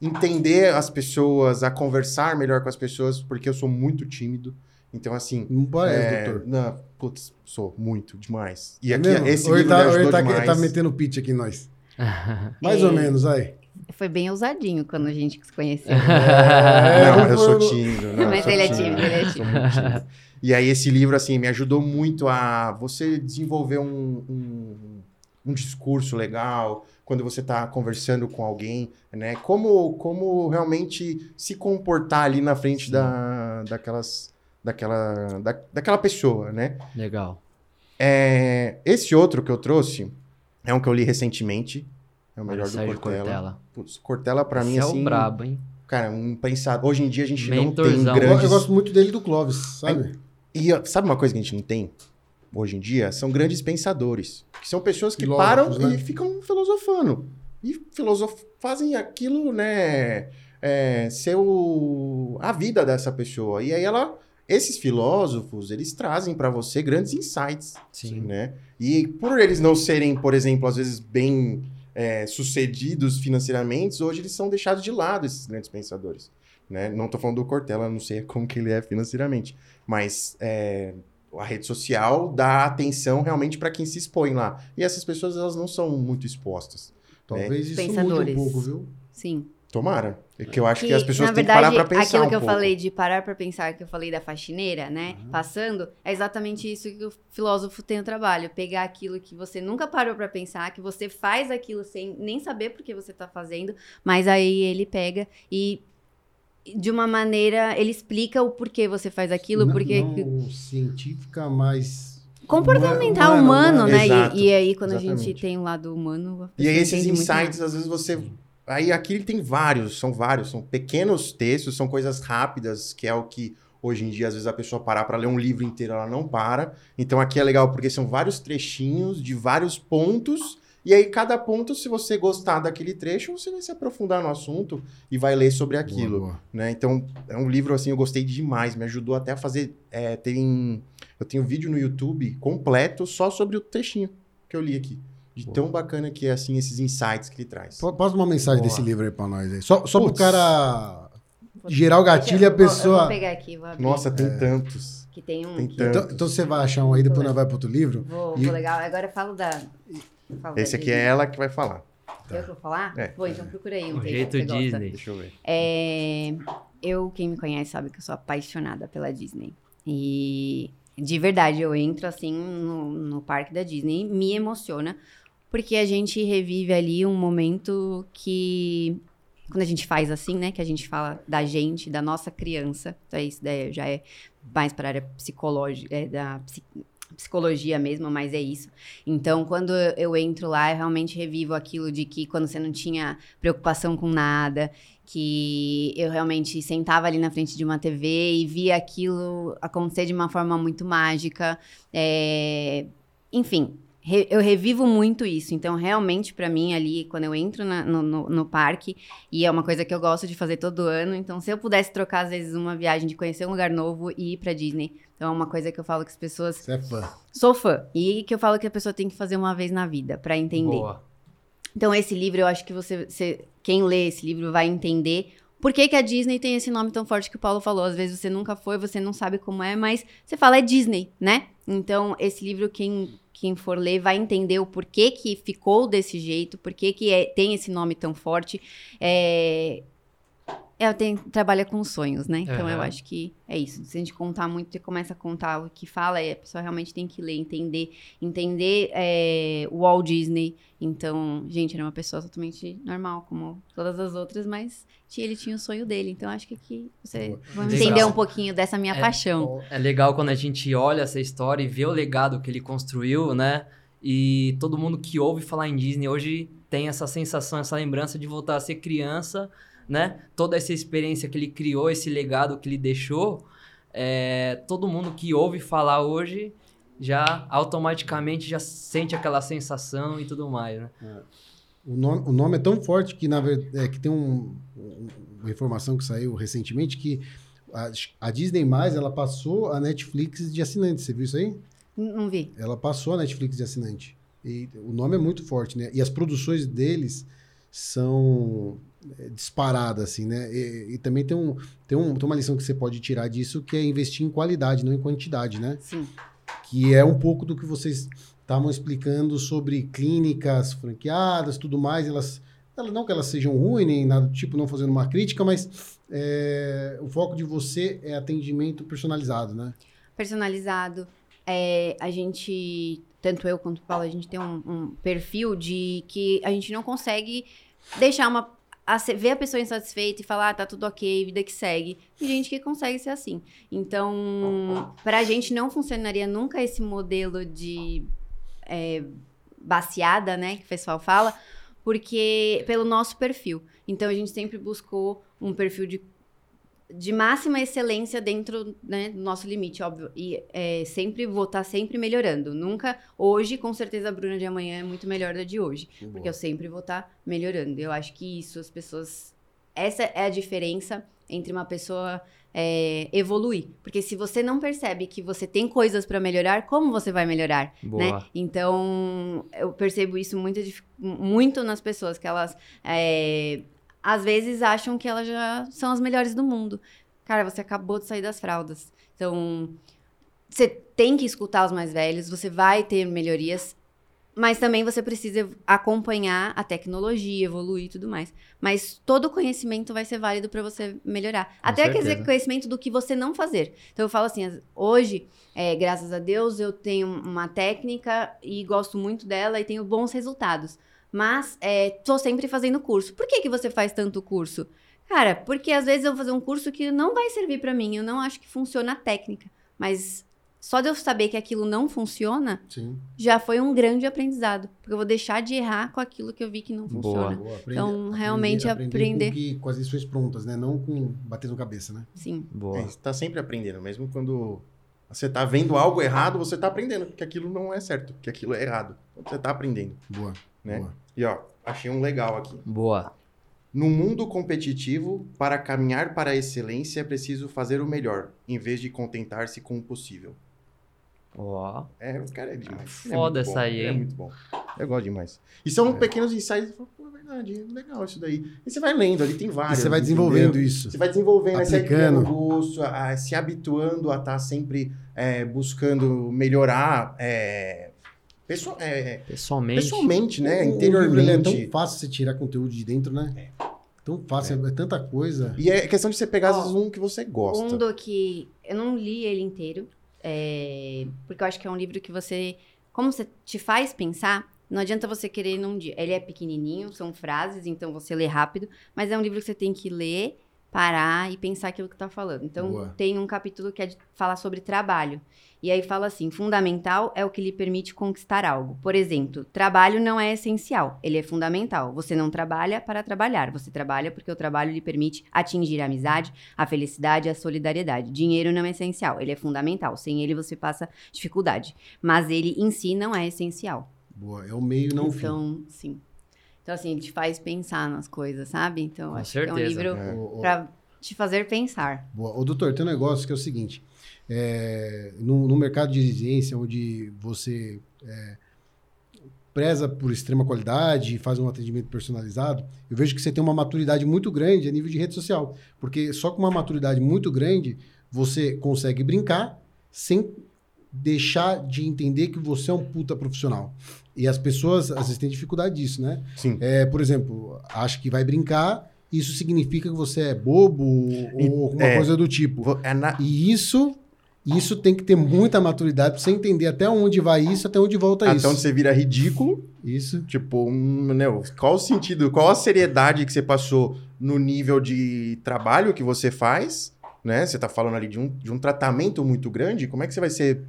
entender as pessoas, a conversar melhor com as pessoas, porque eu sou muito tímido. Então, assim... Não parece, é, doutor. Não, putz, sou muito demais. E É aqui, mesmo? esse ou ele livro tá, me ele ajudou tá, demais. tá metendo pitch aqui em nós. Mais É. ou menos, aí. Foi bem ousadinho quando a gente se conheceu. É, não, eu sou tímido. Não, Mas sou ele é tímido, ele é sou muito tímido. E aí esse livro, assim, me ajudou muito a você desenvolver um, um, um discurso legal, quando você está conversando com alguém, né? Como, como realmente se comportar ali na frente da, daquelas, daquela, da, daquela pessoa, né? Legal. É, esse outro que eu trouxe é um que eu li recentemente. É o melhor do Sérgio Cortella. Cortella. Putz, Cortella, pra Esse mim, é assim... o brabo, hein? Cara, um pensado. Hoje em dia a gente não tem Mentorzão. Grandes. eu gosto muito dele e do Clóvis, sabe? E ó, sabe uma coisa que a gente não tem hoje em dia? São grandes pensadores. Que são pessoas que param né? e ficam filosofando. E filosof... fazem aquilo, né? É, ser o... a vida dessa pessoa. E aí ela. Esses filósofos, eles trazem pra você grandes insights. Sim. Né? E por eles não serem, por exemplo, às vezes bem é, sucedidos financeiramente, hoje eles são deixados de lado, esses grandes pensadores. Né? Não tô falando do Cortella, não sei como que ele é financeiramente, mas é, a rede social dá atenção realmente para quem se expõe lá. E essas pessoas, elas não são muito expostas. Talvez isso mude um Pensadores. pouco, viu? Sim. Tomara. É que eu acho que, as pessoas na têm verdade, que parar pra pensar aquilo um que eu pouco. falei de parar pra pensar, que eu falei da faxineira, né? Passando, é exatamente isso que o filósofo tem o trabalho. Pegar aquilo que você nunca parou pra pensar, que você faz aquilo sem nem saber por que você tá fazendo, mas aí ele pega e de uma maneira, ele explica o porquê você faz aquilo, não, porque não científica, mas comportamental Humano, humano, humano. né? E, e aí quando a exatamente. gente tem o lado humano, a E aí esses insights, às vezes você. Aí aqui ele tem vários, são vários, são pequenos textos, são coisas rápidas, que é o que hoje em dia, às vezes, a pessoa parar para ler um livro inteiro, ela não para. Então aqui é legal porque são vários trechinhos de vários pontos. E aí, cada ponto, se você gostar daquele trecho, você vai se aprofundar no assunto e vai ler sobre aquilo. Boa, boa. né? Então, é um livro, assim, eu gostei demais. Me ajudou até a fazer... é, tem, eu tenho um vídeo no YouTube completo só sobre o trechinho que eu li aqui. De Boa. tão bacana que é, assim, esses insights que ele traz. Passa uma mensagem Boa. desse livro aí pra nós aí. Só, só pro Putz. cara Vou- gerar o gatilho e a eu vou- Eu pessoa. vou pegar aqui, vou abrir. Nossa, tem É. tantos. Que tem um. Tem que-. Então, então você vai achar um aí, depois nós vai pro outro livro. Vou, E- vou legal. Agora eu falo da. falo da Esse aqui Disney. é ela que vai falar. Eu que vou falar? É. Vou, então procura aí um O texto jeito que você gosta. Disney. Deixa eu ver. É, eu, quem me conhece, sabe que eu sou apaixonada pela Disney. E de verdade, eu entro assim no, no parque da Disney, me emociona, porque a gente revive ali um momento que. Quando a gente faz assim, né? Que a gente fala da gente, da nossa criança. Então, isso daí já é mais para a área psicológica, é da psi- psicologia mesmo, mas é isso. Então, quando eu- eu entro lá, eu realmente revivo aquilo de que quando você não tinha preocupação com nada, que eu realmente sentava ali na frente de uma TV e via aquilo acontecer de uma forma muito mágica. É, Enfim, re- eu revivo muito isso. Então, realmente, pra mim, ali, quando eu entro na- no, no- no parque, e é uma coisa que eu gosto de fazer todo ano, então, se eu pudesse trocar, às vezes, uma viagem de conhecer um lugar novo e ir pra Disney, então é uma coisa que eu falo que as pessoas. Você é fã. Sou fã. E que eu falo que a pessoa tem que fazer uma vez na vida, pra entender. Boa. Então, esse livro, eu acho que você, você- quem lê esse livro vai entender por que, que a Disney tem esse nome tão forte que o Paulo falou. Às vezes você nunca foi, você não sabe como é, mas você fala é Disney, né? Então, esse livro, quem, quem for ler, vai entender o porquê que ficou desse jeito, por que, que é- tem esse nome tão forte. É, ela tem, trabalha com sonhos, né? Então, eu acho que é isso. Se a gente contar muito, você começa a contar o que fala, e a pessoa realmente tem que ler, entender. Entender é, o Walt Disney. Então, gente, era uma pessoa totalmente normal, como todas as outras, mas ele tinha o sonho dele. Então, acho que aqui você vai entender um pouquinho dessa minha É, paixão. É legal quando a gente olha essa história e vê o legado que ele construiu, né? E todo mundo que ouve falar em Disney hoje tem essa sensação, essa lembrança de voltar a ser criança, né? Toda essa experiência que ele criou, esse legado que ele deixou, é, todo mundo que ouve falar hoje já automaticamente já sente aquela sensação e tudo mais, né? O nome, o nome é tão forte que, na verdade, é, que tem um- um- uma informação que saiu recentemente que a, a Disney+, ela passou a Netflix de assinante. Você viu isso aí? Não vi. Ela passou a Netflix de assinante. E o nome é muito forte, né? E as produções deles são é, disparadas, assim, né? E, e também tem, um, tem, um, tem uma lição que você pode tirar disso, que é investir em qualidade, não em quantidade, né? Sim. que é um pouco do que vocês estavam explicando sobre clínicas franqueadas, tudo mais. Elas, ela- não que elas sejam ruins, nem nada do tipo, não fazendo uma crítica, mas é, o foco de você é atendimento personalizado, né? personalizado. É, a gente, tanto eu quanto o Paulo, a gente tem um, um perfil de que a gente não consegue deixar uma. A ver a pessoa insatisfeita e falar, ah, tá tudo ok, vida que segue. Tem gente que consegue ser assim. Então, pra gente não funcionaria nunca esse modelo de é, baseada, né, que o pessoal fala, porque pelo nosso perfil. Então, a gente sempre buscou um perfil de de máxima excelência dentro né, do nosso limite, óbvio. E é, sempre vou estar sempre melhorando. Nunca, hoje, com certeza, a Bruna de amanhã é muito melhor da de hoje. Porque eu sempre vou estar melhorando. Eu acho que isso as pessoas. essa é a diferença entre uma pessoa é, evoluir. Porque se você não percebe que você tem coisas para melhorar, como você vai melhorar? Boa. Né? Então, eu percebo isso muito, muito nas pessoas, que elas é, às vezes acham que elas já são as melhores do mundo. Cara, você acabou de sair das fraldas. Então, você tem que escutar os mais velhos, você vai ter melhorias, mas também você precisa acompanhar a tecnologia, evoluir e tudo mais. Mas todo conhecimento vai ser válido para você melhorar. Até quer dizer, certeza. conhecimento do que você não fazer. Então eu falo assim, as- hoje, é, graças a Deus, eu tenho uma técnica e gosto muito dela e tenho bons resultados. Mas é, tô sempre fazendo curso. Por que, que você faz tanto curso? Cara, porque às vezes eu vou fazer um curso que não vai servir para mim, eu não acho que funciona a técnica. Mas só de eu saber que aquilo não funciona, Sim. já foi um grande aprendizado. Porque eu vou deixar de errar com aquilo que eu vi que não Boa. funciona. Boa, aprender- Então, realmente aprender. Com, que- com as lições prontas, né? Não com bater no cabeça, né? Sim. Boa. É, você tá sempre aprendendo, mesmo quando você tá vendo algo errado, você tá aprendendo que aquilo não é certo, que aquilo é errado. Você tá aprendendo, Boa. Né? Boa. E ó, achei um legal aqui. Boa. No mundo competitivo, para caminhar para a excelência, é preciso fazer o melhor, em vez de contentar-se com o possível. Ó. É, o cara é demais. É Foda bom, essa aí, ele É hein? muito bom. Eu gosto demais. E são pequenos insights. Pô, é verdade, legal isso daí. E você vai lendo, ali tem E vários. você vai entendeu? desenvolvendo isso. Você vai desenvolvendo, aí você Aplicando. gosto, a- a- se habituando a estar sempre é, buscando melhorar é, pessoa- é, Pessoalmente. pessoalmente, né? O- é Interiormente. tão fácil você tirar conteúdo de dentro, né? Tão fácil, é, tanta coisa. E é questão de você pegar, vezes, um que você gosta. Um do que. Eu não li ele inteiro, é, porque eu acho que é um livro que você. Como você te faz pensar, não adianta você querer num dia. Ele é pequenininho, são frases, então você lê rápido, mas é um livro que você tem que ler, parar e pensar aquilo que tá falando. Então, Boa. tem um capítulo que é de falar sobre trabalho. E aí fala assim: fundamental é o que lhe permite conquistar algo. Por exemplo, trabalho não é essencial, ele é fundamental. Você não trabalha para trabalhar, você trabalha porque o trabalho lhe permite atingir a amizade, a felicidade a solidariedade. Dinheiro não é essencial, ele é fundamental. Sem ele você passa dificuldade. Mas ele em si não é essencial. Boa. É o meio, não o fim. então, sim. Então, assim, te faz pensar nas coisas, sabe? Então, Com acho que é um certeza. livro É. Pra te fazer pensar. Boa. Ô, doutor, tem um negócio que é o seguinte. É, no, no mercado de exigência, onde você é, preza por extrema qualidade e faz um atendimento personalizado, eu vejo que você tem uma maturidade muito grande a nível de rede social. Porque só com uma maturidade muito grande, você consegue brincar sem deixar de entender que você é um puta profissional. E as pessoas, às vezes, têm dificuldade disso, né? Sim. É, por exemplo, acha que vai brincar, isso significa que você é bobo E- ou alguma é. coisa do tipo. É na- E isso, isso tem que ter muita maturidade pra você entender até onde vai isso, até onde volta Até isso. onde você vira ridículo. Isso. Tipo, né, qual o sentido, qual a seriedade que você passou no nível de trabalho que você faz, né? Você tá falando ali de um, de um tratamento muito grande, como é que você vai ser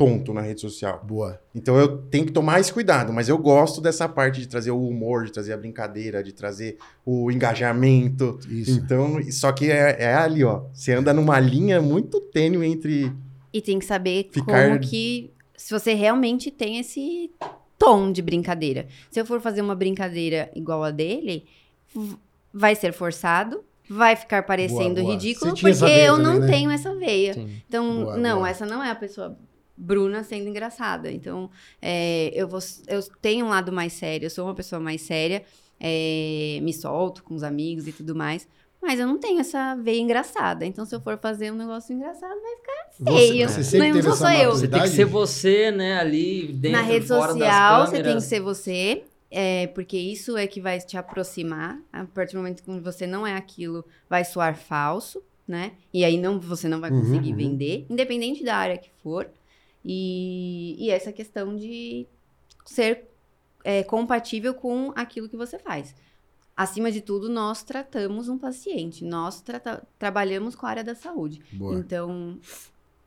tonto na rede social? Boa. Então eu tenho que tomar esse cuidado, mas eu gosto dessa parte de trazer o humor, de trazer a brincadeira, de trazer o engajamento. Isso. Então, só que é, é ali, ó. Você anda numa linha muito tênue entre. E tem que saber Ficar- como que. Se você realmente tem esse tom de brincadeira. Se eu for fazer uma brincadeira igual a dele, vai ser forçado, vai ficar parecendo boa. ridículo, tinha essa porque eu também, não né? tenho essa veia. Sim. Então, Boa, não, boa. essa não é a pessoa Bruna sendo engraçada. Então, é, eu, vou, eu tenho um lado mais sério, eu sou uma pessoa mais séria, é, me solto com os amigos e tudo mais. Mas eu não tenho essa veia engraçada. Então, se eu for fazer um negócio engraçado, vai ficar Você, feio. você sempre Não teve sou só eu. Você tem que ser você, né? Ali dentro, Na rede fora social, das você tem que ser você. É, porque isso é que vai te aproximar. A partir do momento que você não é aquilo, vai soar falso, né? E aí não, você não vai Uhum, conseguir uhum. vender, independente da área que for. E, e essa questão de ser é, compatível com aquilo que você faz. Acima de tudo, nós tratamos um paciente, nós trata- trabalhamos com a área da saúde. Boa. Então,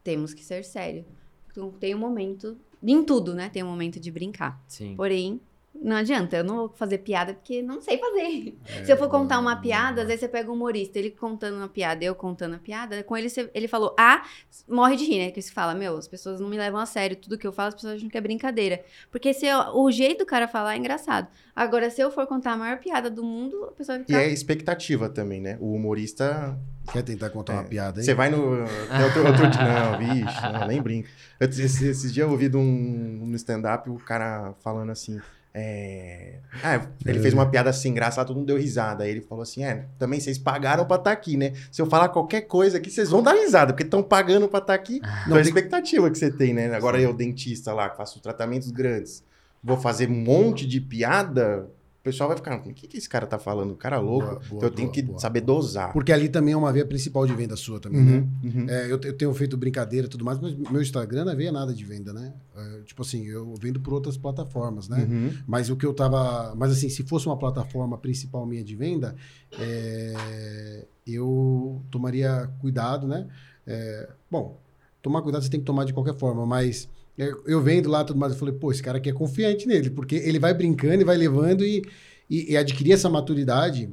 temos que ser sério. Então, tem um momento, em tudo, né? Tem um momento de brincar. Sim. Porém, Não adianta, eu não vou fazer piada porque não sei fazer. Se eu for contar uma piada, às vezes você pega um humorista, ele contando uma piada, eu contando a piada, com ele você- ele falou, ah, morre de rir, né? Que você fala, meu, as pessoas não me levam a sério, tudo que eu falo, as pessoas acham que é brincadeira. Porque se eu- o jeito do cara falar é engraçado. Agora, se eu for contar a maior piada do mundo, a pessoa vai E ficar... é expectativa também, né? O humorista. Quer tentar contar uma piada aí? Você vai no. tem outro, outro dia- não, vixe, não, nem brinca. Eu- Esses, esses dias eu ouvi de um, no stand-up o cara falando assim. É, Ah, ele fez uma piada sem graça, lá todo mundo deu risada. Aí ele falou assim: É, também vocês pagaram pra estar aqui, né? Se eu falar qualquer coisa aqui, vocês vão dar risada, porque estão pagando pra estar aqui. Então é a tem- expectativa que você tem, né? Agora eu, dentista lá, que faço tratamentos grandes, vou fazer um monte de piada, o pessoal vai ficar, o que, que esse cara tá falando? Cara louco. Boa, boa, então eu tenho boa, que saber dosar. Porque ali também é uma via principal de venda sua também, né? Uhum, uhum. É, eu, eu tenho feito brincadeira e tudo mais, mas meu Instagram não é nada de venda, né? É, tipo assim, eu vendo por outras plataformas, né? Uhum. Mas o que eu tava. Mas assim, se fosse uma plataforma principal minha de venda, é, eu tomaria cuidado, né? É, bom, tomar cuidado você tem que tomar de qualquer forma, mas é, eu vendo lá tudo mais, eu falei, pô, esse cara aqui é confiante nele, porque ele vai brincando e vai levando e, e, e adquirir essa maturidade.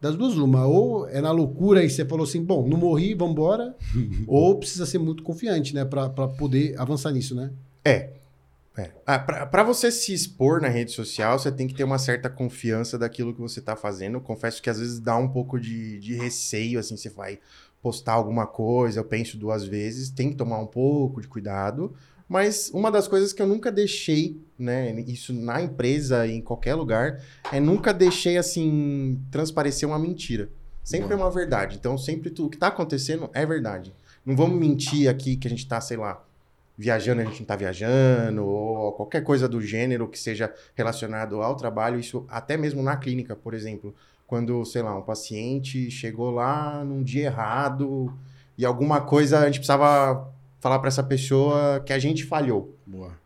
Das duas, uma. Ou é na loucura e você falou assim, bom, não morri, vambora. ou precisa ser muito confiante, né? Pra, pra poder avançar nisso, né? É. é. Ah, pra, pra você se expor na rede social, você tem que ter uma certa confiança daquilo que você tá fazendo. Confesso que às vezes dá um pouco de, de receio, assim, você vai postar alguma coisa, eu penso duas vezes, tem que tomar um pouco de cuidado. Mas uma das coisas que eu nunca deixei, né, isso na empresa e em qualquer lugar, é nunca deixei, assim, transparecer uma mentira. Sempre Boa. é uma verdade. Então, sempre tudo o que tá acontecendo é verdade. Não vamos mentir aqui que a gente tá, sei lá, viajando, a gente não tá viajando, ou qualquer coisa do gênero que seja relacionado ao trabalho, isso até mesmo na clínica, por exemplo, quando, sei lá, um paciente chegou lá num dia errado e alguma coisa a gente precisava falar para essa pessoa que a gente falhou. Boa.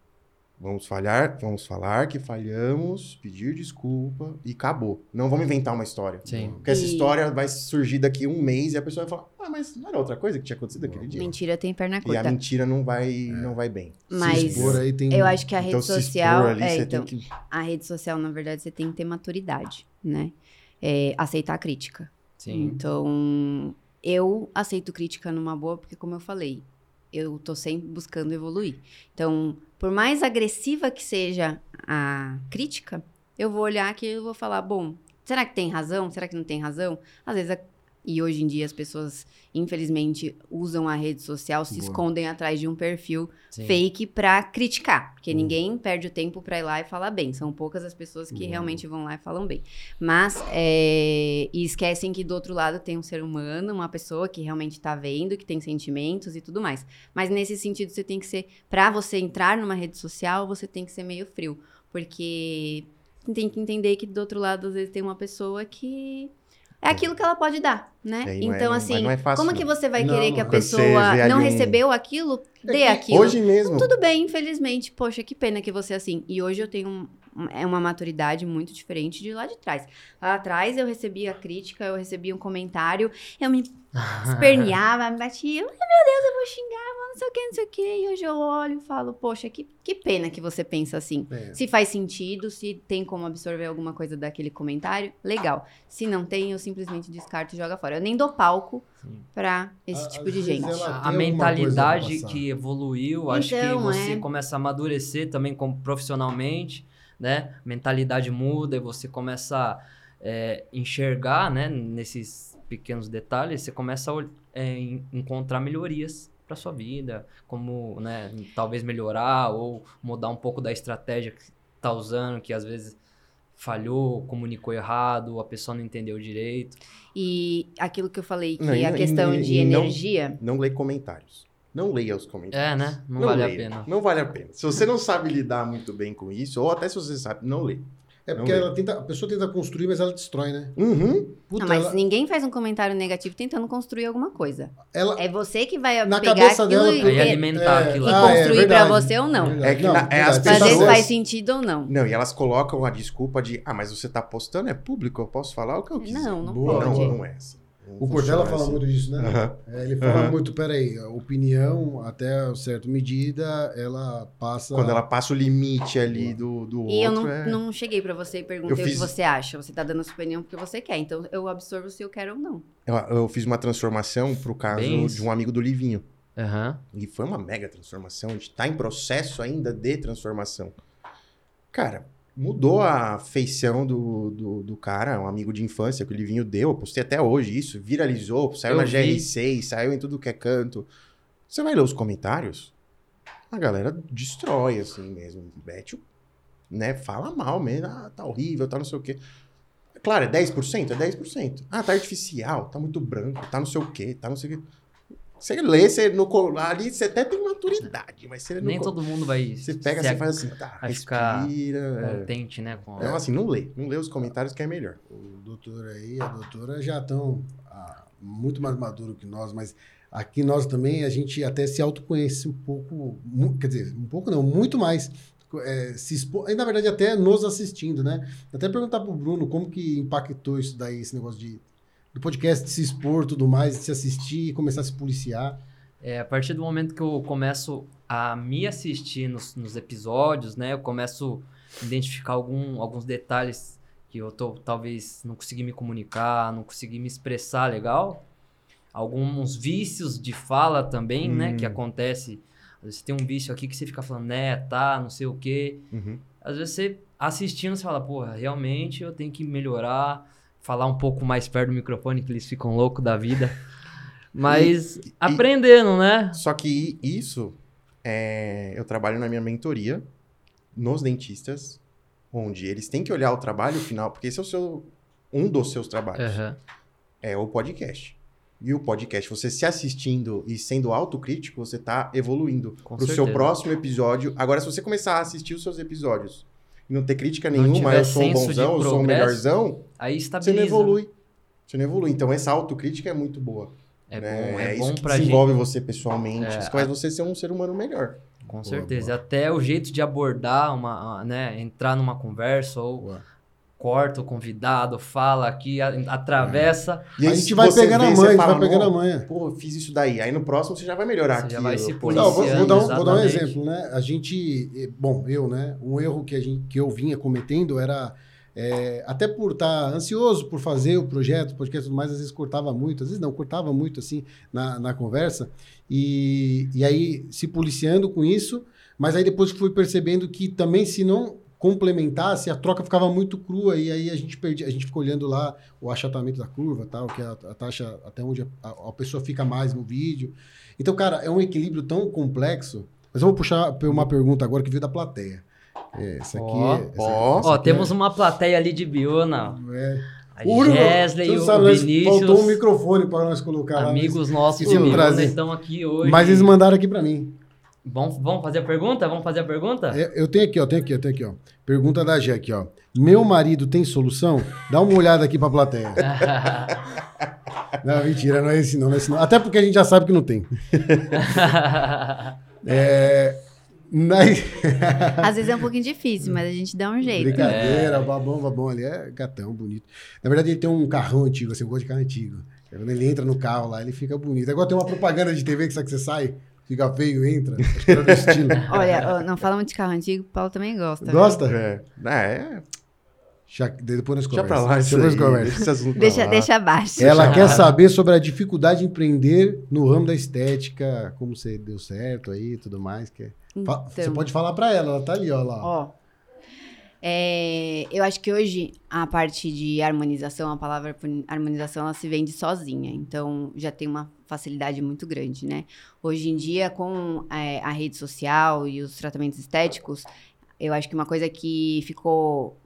Vamos falhar, vamos falar que falhamos, pedir desculpa e acabou. Não vamos inventar uma história. Sim. Porque essa E- história vai surgir daqui um mês e a pessoa vai falar: "Ah, mas não era outra coisa que tinha acontecido aquele dia". Mentira tem perna E a curta. mentira não vai, não vai bem. Mas Se expor aí tem... eu acho que a rede então, se social... expor ali, é, você então, tem que. a rede social, na verdade, você tem que ter maturidade, né? É, aceitar a crítica. Sim. Então, eu aceito crítica numa boa, porque, como eu falei, eu tô sempre buscando evoluir. Então, por mais agressiva que seja a crítica, eu vou olhar aqui e vou falar, bom, será que tem razão? Será que não tem razão? Às vezes, a- e hoje em dia as pessoas, infelizmente, usam a rede social, se Boa. escondem atrás de um perfil Sim. fake pra criticar, porque ninguém perde o tempo pra ir lá e falar bem. São poucas as pessoas que realmente vão lá e falam bem. Mas é, e esquecem que do outro lado tem um ser humano, uma pessoa que realmente tá vendo, que tem sentimentos e tudo mais. Mas nesse sentido você tem que ser, Pra você entrar numa rede social, você tem que ser meio frio, porque tem que entender que do outro lado às vezes tem uma pessoa que é aquilo que ela pode dar, né? É, é- então não- assim, é fácil, como não. que você vai Não, querer que a pessoa não um- recebeu aquilo, dê que aquilo? Hoje mesmo. Tudo bem, infelizmente. Poxa, que pena que você é assim. E hoje eu tenho um- é uma maturidade muito diferente de lá de trás. Lá atrás eu recebia crítica, eu recebia um comentário, eu me esperneava, me batia. Meu Deus, eu vou xingar, não sei o que, não sei o que. E hoje eu olho e falo, poxa, que, que pena que você pensa assim. É. Se faz sentido, se tem como absorver alguma coisa daquele comentário, legal. Se não tem, eu simplesmente descarto e jogo fora. Eu nem dou palco pra esse A- tipo de gente. A, mentalidade que evoluiu, acho que Então, você é. começa a amadurecer também como profissionalmente, né? Mentalidade muda e você começa a é, enxergar, né? Nesses pequenos detalhes, você começa a é, en- encontrar melhorias para sua vida, como, né? Talvez melhorar ou mudar um pouco da estratégia que tá usando, que às vezes falhou, comunicou errado, a pessoa não entendeu direito. E aquilo que eu falei, que Não, e a não- questão e- de e não- energia. Não lê comentários. Não leia os comentários. É, né? Não, vale a leia. pena. Não vale a pena. Se você não sabe lidar muito bem com isso, ou até se você sabe, não lê. É porque Não ela tenta, a pessoa tenta construir, mas ela destrói, né? Uhum. Puta, não, mas ela, ninguém faz um comentário negativo tentando construir alguma coisa. ela- É você que vai na pegar cabeça aquilo dela... e, e alimentar é, aquilo. ah, é construir pra verdade. você ou não. Verdade. É que na- é, as verdade. Pra ver se pessoas- faz sentido ou não. Não, e elas colocam a desculpa de, ah, mas você tá postando, é público, eu posso falar o que eu quiser. Não, não Boa, pode. Não, não é assim. O Cortella fala assim. muito disso, né? Aham. É, ele fala Aham. muito, peraí, a opinião, até certa medida, ela passa... Quando ela passa o limite ali do, do E eu outro, não, é... não cheguei pra você e perguntei Eu o que fiz- você acha. Você tá dando a sua opinião porque você quer. Então eu absorvo se eu quero ou não. Eu, eu fiz uma transformação pro caso Bem de um amigo do Livinho. Aham. E foi uma mega transformação. A gente tá em processo ainda de transformação. Cara, mudou a feição do, do, do cara, um amigo de infância que o Livinho deu. Eu postei até hoje isso. Viralizou, saiu Eu na vi. GR6, saiu em tudo que é canto. Você vai ler os comentários, a galera destrói assim mesmo. Mete o. Né, fala mal mesmo. Ah, tá horrível, tá não sei o quê. Claro, é 10%? É 10%. Ah, tá artificial, tá muito branco, tá não sei o quê, tá não sei o quê. Você lê, você no, ali você até tem maturidade, mas você não. Nem todo mundo vai. Você pega, se você faz assim, tá, vai ficar respira. é. contente, né? Com... Então, assim, não lê. Não lê os comentários que é melhor. O doutor aí, a doutora já estão ah, muito mais maduro que nós, mas aqui nós também, a gente até se autoconhece um pouco, quer dizer, um pouco não, muito mais. é, se expor, e na verdade até nos assistindo, né? Até perguntar pro Bruno como que impactou isso daí, esse negócio de do podcast de se expor, tudo mais, de se assistir e começar a se policiar. É, a partir do momento que eu começo a me assistir nos, nos episódios, né? Eu começo a identificar algum, alguns detalhes que eu tô, talvez não consegui me comunicar, não consegui me expressar legal. Alguns vícios de fala também, né? Que Hum. acontece. Às vezes tem um vício aqui que você fica falando, né, tá, não sei o quê. Uhum. Às vezes você assistindo, você fala, porra, realmente eu tenho que melhorar, falar um pouco mais perto do microfone, que eles ficam loucos da vida. Mas aprendendo, né? Só que isso, é, eu trabalho na minha mentoria nos dentistas, onde eles têm que olhar o trabalho final, porque esse é o seu, um dos seus trabalhos, Aham. é o podcast. E o podcast, você se assistindo e sendo autocrítico, você tá evoluindo Com pro seu próximo episódio. Agora, se você começar a assistir os seus episódios e não ter crítica Não nenhuma, eu sou um bonzão, eu sou um progresso, melhorzão, Aí você não evolui. Você não evolui. Então, essa autocrítica é muito boa. É né? bom, é, isso bom que pra gente. desenvolve você pessoalmente. É, isso faz você ser um ser humano melhor. Com Boa, certeza. boa. Até o jeito de abordar uma, a- né, entrar numa conversa ou Boa. Corta o convidado, fala aqui, a- atravessa, E a gente vai pegando a manha, a gente fala, vai pegando a "Não, manha. Pô, eu fiz isso daí. Aí no próximo você já vai melhorar Você já aquilo. vai se. Não, vou, vou policiando, dar um, vou dar um exemplo, né? A gente, eh, bom, eu, né? Um erro que, a gente, que eu vinha cometendo era, eh, até por estar ansioso por fazer o projeto, o podcast e tudo mais, às vezes cortava muito, às vezes não, cortava muito, assim, na, na conversa. E, e aí, se policiando com isso, mas aí depois que fui percebendo que também, se não complementasse, a troca ficava muito crua e aí a gente perdia, a gente ficou olhando lá o achatamento da curva, tal, que é a, a taxa até onde a, a pessoa fica mais no vídeo. Então, cara, é um equilíbrio tão complexo. Mas eu vou puxar uma pergunta agora que veio da plateia. É, essa aqui, Ó, essa- ó. essa Ó, aqui temos uma plateia ali de Biona. é, A O único- Wesley, você o sabe, Vinícius, Faltou um microfone para nós colocar lá. amigos nossos de Biona estão aqui hoje. Mas eles mandaram aqui para mim. Vamos, vamos fazer a pergunta? Vamos fazer a pergunta? É, Eu tenho aqui, ó, tenho aqui, eu tenho aqui, ó. Pergunta da Gé aqui, ó. Meu marido tem solução? Dá uma olhada aqui pra plateia. Não, mentira, não é esse não, não é esse não. Até porque a gente já sabe que não tem. É, na- Às vezes é um pouquinho difícil, mas a gente dá um jeito. Brincadeira, o babão, babão ali é gatão, bonito. Na verdade, ele tem um carrão antigo, assim, eu gosto de carro antigo. Quando ele entra no carro lá, ele fica bonito. Agora tem uma propaganda de TV que sabe que você sai, fica feio, entra. Acho que era do estilo. Olha, não fala muito de carro antigo, o Paulo também gosta. viu? Gosta? É, é, Já- depois nós deixa pra lá conversamos. Depois aí, nós conversamos. deixa Deixa, lá. deixa abaixo. Ela quer saber sobre a dificuldade de empreender no ramo da estética, como você deu certo aí e tudo mais. Que... Você Então. pode falar pra ela, ela tá ali, ó lá. Ó, é, eu acho que hoje a parte de harmonização, a palavra harmonização, ela se vende sozinha. Então, já tem uma facilidade muito grande, né? Hoje em dia, com é, a rede social e os tratamentos estéticos, eu acho que uma coisa que ficou...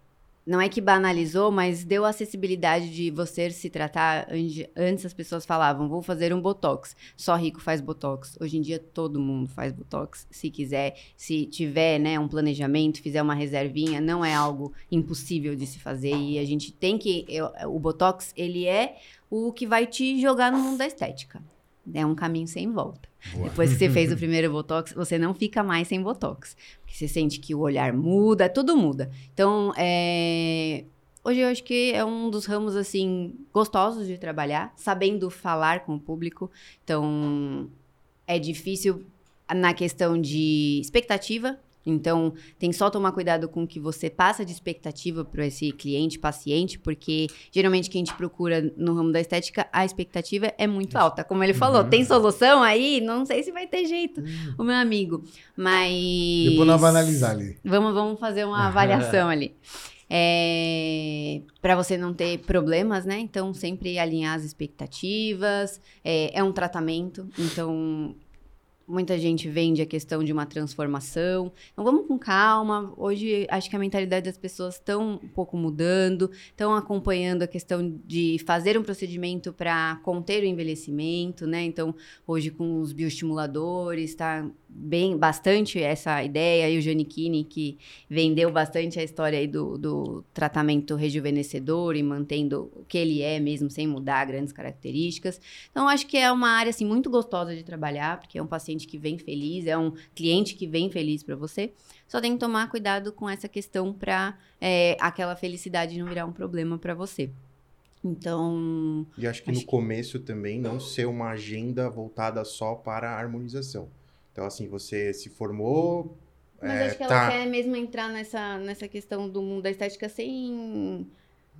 Não é que banalizou, mas deu acessibilidade de você se tratar. Antes, as pessoas falavam, vou fazer um botox. Só rico faz botox. Hoje em dia todo mundo faz botox, se quiser se tiver né, um planejamento, fizer uma reservinha, não é algo impossível de se fazer. E a gente tem que. eu- o Botox, ele é o que vai te jogar no mundo da estética. É um caminho sem volta. Depois que você fez o primeiro Botox, você não fica mais sem Botox. Porque você sente que o olhar muda, tudo muda. Então, é, hoje eu acho que é um dos ramos, assim, gostosos de trabalhar, sabendo falar com o público. Então, é difícil na questão de expectativa, então, tem só tomar cuidado com o que você passa de expectativa para esse cliente, paciente, porque geralmente quem te procura no ramo da estética, a expectativa é muito alta. Como ele falou, Uhum. tem solução aí? Não sei se vai ter jeito, Hum. o meu amigo. Mas. Depois nós vamos analisar ali. Vamos, vamos fazer uma avaliação ali. É, para você não ter problemas, né? Então, sempre alinhar as expectativas. É, é um tratamento, então muita gente vende a questão de uma transformação. Então, vamos com calma. Hoje, acho que a mentalidade das pessoas estão um pouco mudando, estão acompanhando a questão de fazer um procedimento para conter o envelhecimento, né? Então, hoje com os bioestimuladores, tá bem bastante essa ideia. E o Giannichini, que vendeu bastante a história aí do, do tratamento rejuvenescedor e mantendo o que ele é mesmo, sem mudar grandes características. Então, acho que é uma área, assim, muito gostosa de trabalhar, porque é um paciente que vem feliz, é um cliente que vem feliz para você. Só tem que tomar cuidado com essa questão para aquela felicidade não virar um problema para você. Então, E acho que Acho no que- começo também não ser uma agenda voltada só para a harmonização. Então, assim, você se formou. Mas é, acho que ela tá- quer mesmo entrar nessa, nessa questão do mundo da estética sem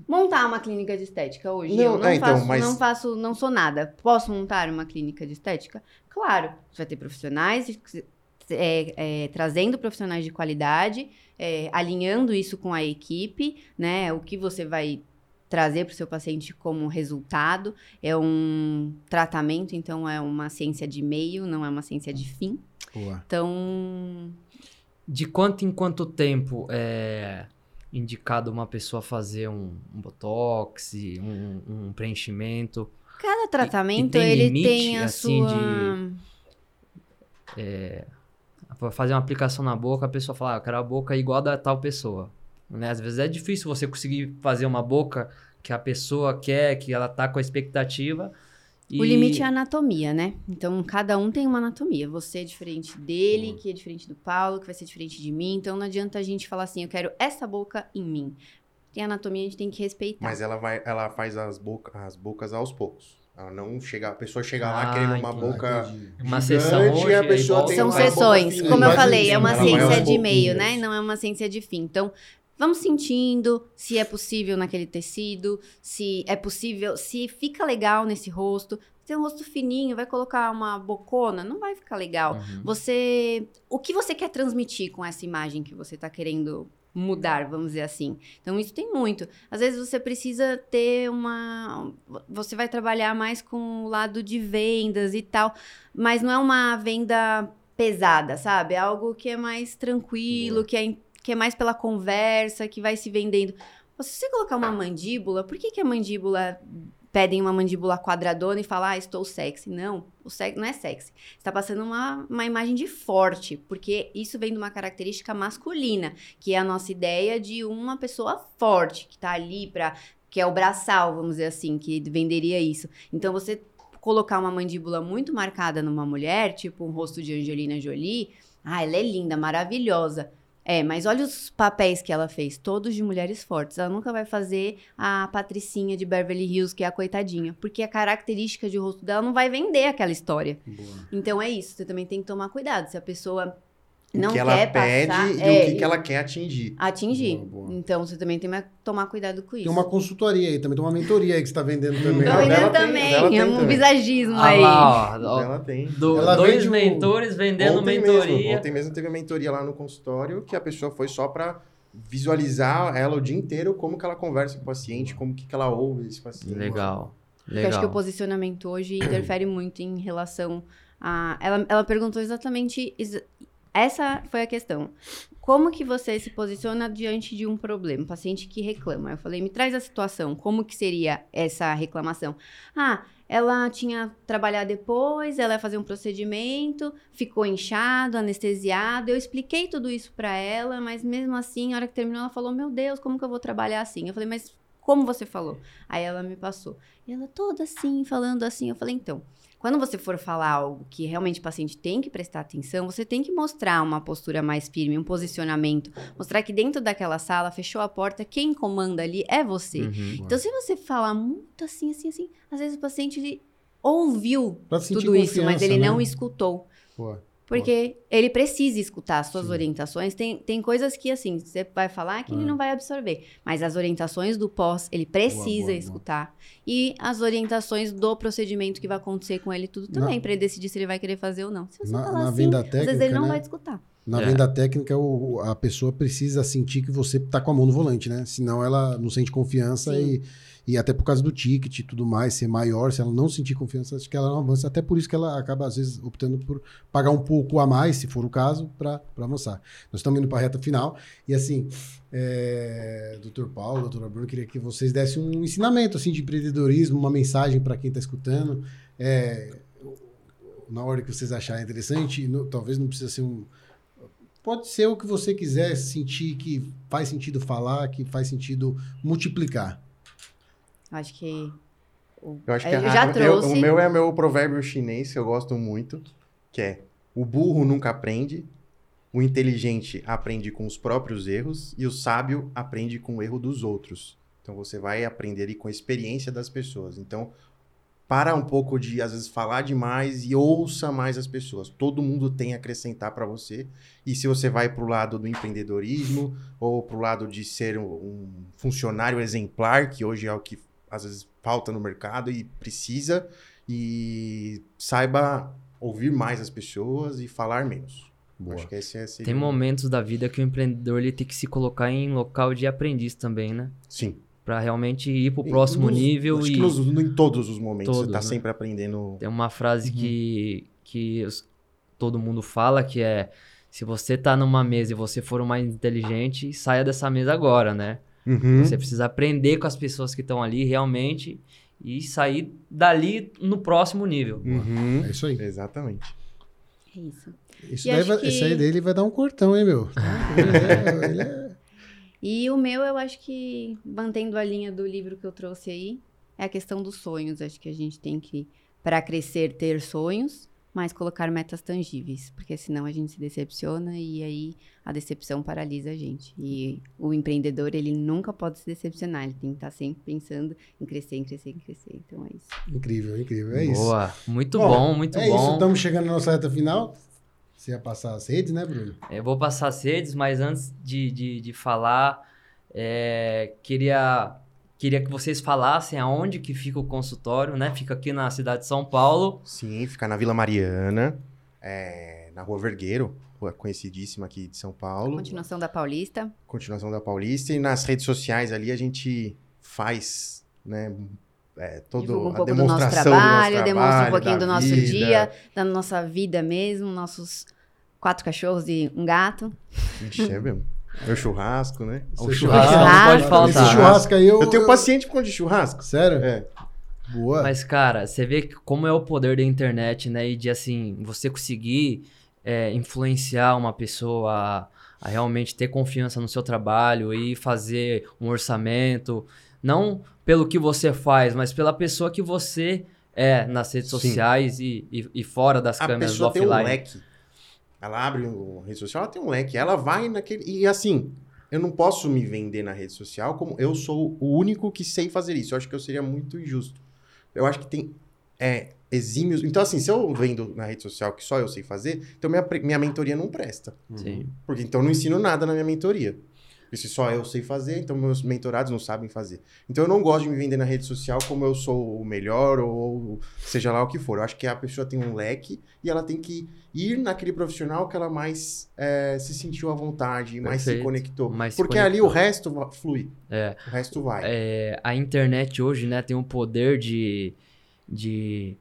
montar uma clínica de estética hoje. Não, eu não é, então, faço, mas- não faço, não sou nada. Posso montar uma clínica de estética? Claro, você vai ter profissionais é, é, trazendo profissionais de qualidade, é, alinhando isso com a equipe, né? O que você vai trazer para o seu paciente como resultado é um tratamento, então é uma ciência de meio, não é uma ciência de fim. Boa. Então, De quanto em quanto tempo é indicado uma pessoa fazer um, um botox, um, um preenchimento? Cada tratamento, tem ele limite, tem a assim, sua... Pra fazer uma aplicação na boca, a pessoa fala, ah, eu quero a boca igual a da tal pessoa. Né? Às vezes é difícil você conseguir fazer uma boca que a pessoa quer, que ela tá com a expectativa. O e- limite é a anatomia, né? Então, cada um tem uma anatomia. Você é diferente dele, que é diferente do Paulo, que vai ser diferente de mim. Então, não adianta a gente falar assim, eu quero essa boca em mim. Tem anatomia, a gente tem que respeitar. Mas ela vai, ela faz as, boca, as bocas aos poucos. Ela não chega, a pessoa chega lá Ah, querendo uma entendi. boca entendi. Uma sessão hoje, a aí pessoa volta. tem São uma sessões. Como eu falei, é uma ela vai ciência de meio, né? Não é uma ciência de fim. Então, vamos sentindo se é possível naquele tecido, se é possível, se fica legal nesse rosto. Tem um rosto fininho, vai colocar uma bocona, não vai ficar legal. Uhum. Você. O que você quer transmitir com essa imagem que você está querendo mudar, vamos dizer assim. Então, isso tem muito. Às vezes você precisa ter uma. Você vai trabalhar mais com o lado de vendas e tal, mas não é uma venda pesada, sabe? É algo que é mais tranquilo, que é, que é mais pela conversa, que vai se vendendo. Se você colocar uma mandíbula, por que, que a mandíbula pedem uma mandíbula quadradona e falam, ah, estou sexy? Não, o sexy não é sexy. Está passando uma, uma imagem de forte, porque isso vem de uma característica masculina, que é a nossa ideia de uma pessoa forte, que está ali para. que é o braçal, vamos dizer assim, que venderia isso. Então você colocar uma mandíbula muito marcada numa mulher, tipo um rosto de Angelina Jolie, ah, ela é linda, maravilhosa. É, mas olha os papéis que ela fez, todos de mulheres fortes. Ela nunca vai fazer a Patricinha de Beverly Hills, que é a coitadinha, porque a característica de rosto dela não vai vender aquela história. Boa. Então é isso, você também tem que tomar cuidado. Se a pessoa não que ela quer pede passar, e é, o que, que ela quer atingir. atingir. Boa, boa. Então você também tem que tomar cuidado com isso. Tem uma consultoria aí também, tem uma mentoria aí que você tá vendendo também. Tô vendendo também, tem é um também. visagismo Ah aí. lá, ó, ó, Ela tem. do- Ela dois vende mentores vendendo ontem mentoria. Mesmo, ontem mesmo teve uma mentoria lá no consultório que a pessoa foi só pra visualizar ela o dia inteiro, como que ela conversa com o paciente, como que, que ela ouve esse paciente. Legal. Porque eu acho que o Legal. posicionamento hoje interfere muito em relação a. Ela, ela perguntou exatamente. ex- Essa foi a questão. Como que você se posiciona diante de um problema? Um paciente que reclama. Eu falei, me traz a situação. Como que seria essa reclamação? Ah, ela tinha trabalhado depois, ela ia fazer um procedimento, ficou inchado, anestesiado. Eu expliquei tudo isso pra ela, mas mesmo assim, na hora que terminou, ela falou: Meu Deus, como que eu vou trabalhar assim? Eu falei, mas como você falou. Aí ela me passou. E ela toda assim, falando assim. Eu falei, então, quando você for falar algo que realmente o paciente tem que prestar atenção, você tem que mostrar uma postura mais firme, um posicionamento. Mostrar que dentro daquela sala, fechou a porta, quem comanda ali é você. Uhum. Então, se você falar muito assim, assim, assim, às vezes o paciente ele ouviu tudo isso, mas ele não né? escutou. Pô, Porque ele precisa escutar as suas Sim. orientações. Tem, tem coisas que, assim, você vai falar que ele É. não vai absorver. Mas as orientações do pós, ele precisa boa, boa. escutar. E as orientações do procedimento que vai acontecer com ele, tudo também, pra ele decidir se ele vai querer fazer ou não. Se você Na- falar na assim, venda às vezes técnica, ele não né? vai te escutar. Na É. venda técnica, o- a pessoa precisa sentir que você tá com a mão no volante, né? Senão ela não sente confiança Sim. e, e até por causa do ticket e tudo mais, ser maior, se ela não sentir confiança, acho que ela não avança. Até por isso que ela acaba, às vezes, optando por pagar um pouco a mais, se for o caso, para avançar. Nós estamos indo para a reta final. E assim, é, doutor Paulo, doutora Bruno, queria que vocês dessem um ensinamento assim, de empreendedorismo, uma mensagem para quem está escutando. É, na hora que vocês acharem interessante, no- talvez não precisa ser um. Pode ser o que você quiser sentir que faz sentido falar, que faz sentido multiplicar. Eu acho que. o- Eu acho que eu a- já eu- trouxe. o meu é meu provérbio chinês que eu gosto muito, que é o burro nunca aprende, o inteligente aprende com os próprios erros e o sábio aprende com o erro dos outros. Então você vai aprender com a experiência das pessoas. Então para um pouco de às vezes falar demais e ouça mais as pessoas. Todo mundo tem a acrescentar para você. E se você vai para o lado do empreendedorismo ou para o lado de ser um, um funcionário exemplar, que hoje é o que às vezes falta no mercado e precisa, e saiba ouvir mais as pessoas e falar menos. Boa. Acho que esse é seria Tem momentos da vida que o empreendedor ele tem que se colocar em local de aprendiz também, né? Sim. Pra realmente ir pro próximo Nos- nível Acho e que nos- em todos os momentos Todos, você tá né? sempre aprendendo. tem uma frase Uhum. que, que os- todo mundo fala que é se você tá numa mesa e você for o mais inteligente, saia dessa mesa agora, né? Uhum. Você precisa aprender com as pessoas que estão ali realmente e sair dali no próximo nível. Uhum. É isso aí. Exatamente. É isso. Isso daí vai, que- Esse aí dele vai dar um cortão, hein, meu? Ele é- ele é- E o meu, eu acho que, mantendo a linha do livro que eu trouxe aí, é a questão dos sonhos. Acho que a gente tem que, para crescer, ter sonhos, mas colocar metas tangíveis. Porque senão a gente se decepciona e aí a decepção paralisa a gente. E o empreendedor, ele nunca pode se decepcionar. Ele tem que estar sempre pensando em crescer, em crescer, em crescer. Então é isso. Incrível, incrível. É isso. Boa, muito Bom, bom, muito é isso, bom. estamos chegando na nossa reta final. Você ia passar as redes, né, Bruno? Eu vou passar as redes, mas antes de, de, de falar, é, queria, queria que vocês falassem aonde que fica o consultório, né? Fica aqui na cidade de São Paulo. Sim, fica na Vila Mariana, é, na Rua Vergueiro, rua conhecidíssima aqui de São Paulo. Continuação da Paulista. Continuação da Paulista. E nas redes sociais ali a gente faz, né? É, todo um a pouco do nosso trabalho, do nosso demonstra um trabalho, pouquinho do nosso vida. dia, da nossa vida mesmo, nossos quatro cachorros e um gato. Ixi, é mesmo. Meu churrasco, né? O churrasco não pode faltar. Esse churrasco aí eu. Eu tenho paciente por conta de churrasco. Sério? É. Boa. Mas, cara, você vê como é o poder da internet, né? E de, assim, você conseguir é, influenciar uma pessoa a, a realmente ter confiança no seu trabalho e fazer um orçamento. Não pelo que você faz, mas pela pessoa que você é nas redes Sim. sociais e, e, e fora das A câmeras pessoa tem offline. um leque. Ela abre uma rede social, ela tem um leque. Ela vai naquele. E assim, eu não posso me vender na rede social como eu sou o único que sei fazer isso. Eu acho que eu seria muito injusto. Eu acho que tem é, exímios. Então, assim, se eu vendo na rede social que só eu sei fazer, então minha, minha mentoria não presta. Sim. Porque então eu não ensino nada na minha mentoria. Se só eu sei fazer, então meus mentorados não sabem fazer. Então eu não gosto de me vender na rede social como eu sou o melhor ou seja lá o que for. Eu acho que a pessoa tem um leque e ela tem que ir naquele profissional que ela mais é, se sentiu à vontade, mais se Perfeito. conectou. Mais se Porque ali o conectou. resto flui. É. O resto vai. É, a internet hoje, né, tem um poder de, de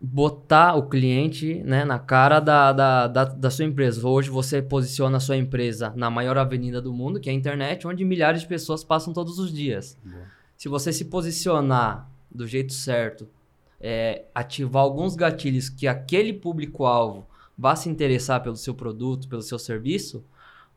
botar o cliente, né, na cara da, da, da, da sua empresa. Hoje você posiciona a sua empresa na maior avenida do mundo, que é a internet, onde milhares de pessoas passam todos os dias. Boa. Se você se posicionar do jeito certo, é, ativar alguns gatilhos que aquele público-alvo vá se interessar pelo seu produto, pelo seu serviço,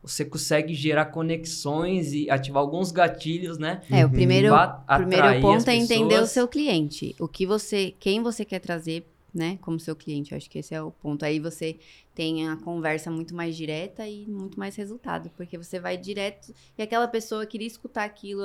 você consegue gerar conexões e ativar alguns gatilhos, né? É, o Uhum. primeiro, primeiro ponto é entender o seu cliente. O que você, quem você quer trazer, né, como seu cliente. Eu acho que esse é o ponto. Aí você tem a conversa muito mais direta e muito mais resultado, porque você vai direto e aquela pessoa queria escutar aquilo,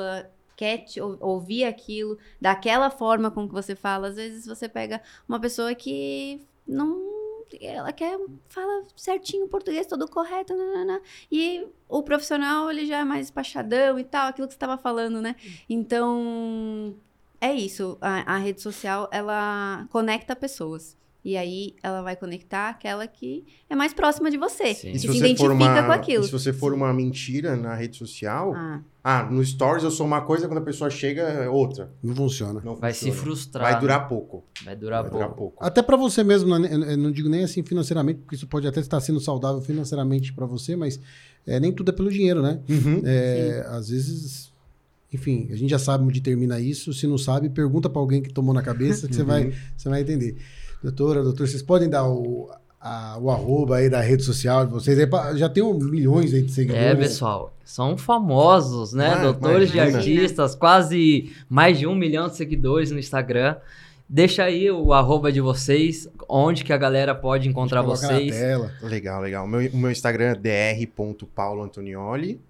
quer te ou- ouvir aquilo daquela forma com que você fala. Às vezes você pega uma pessoa que não ela quer fala certinho o português todo correto, nanana, e o profissional ele já é mais despachadão e tal, aquilo que você estava falando, né? Então é isso. A, a rede social ela conecta pessoas. E aí ela vai conectar aquela que é mais próxima de você. Sim. E se, se, você identifica for uma, com aquilo. e se você for uma mentira na rede social, Ah, ah, no Stories eu sou uma coisa, quando a pessoa chega é outra. Não funciona. Não Vai se funciona. frustrar. Vai né? durar pouco. Vai durar Vai pouco. durar pouco. Até pra você mesmo, né? não digo nem assim financeiramente, porque isso pode até estar sendo saudável financeiramente pra você, mas é, nem tudo é pelo dinheiro, né? Uhum. É, às vezes, enfim, a gente já sabe onde termina isso. Se não sabe, pergunta pra alguém que tomou na cabeça que você vai, você vai entender. Doutora, doutor, vocês podem dar o, a- o arroba aí da rede social de vocês? Pra- já tem um milhões aí de seguidores. É, pessoal, são famosos, né? Ah, Doutores de imagina. artistas, quase mais de um milhão de seguidores no Instagram. Deixa aí o arroba de vocês, onde que a galera pode encontrar vocês. Na tela. Legal, legal. O meu, o meu Instagram é dr.pauloantonioli.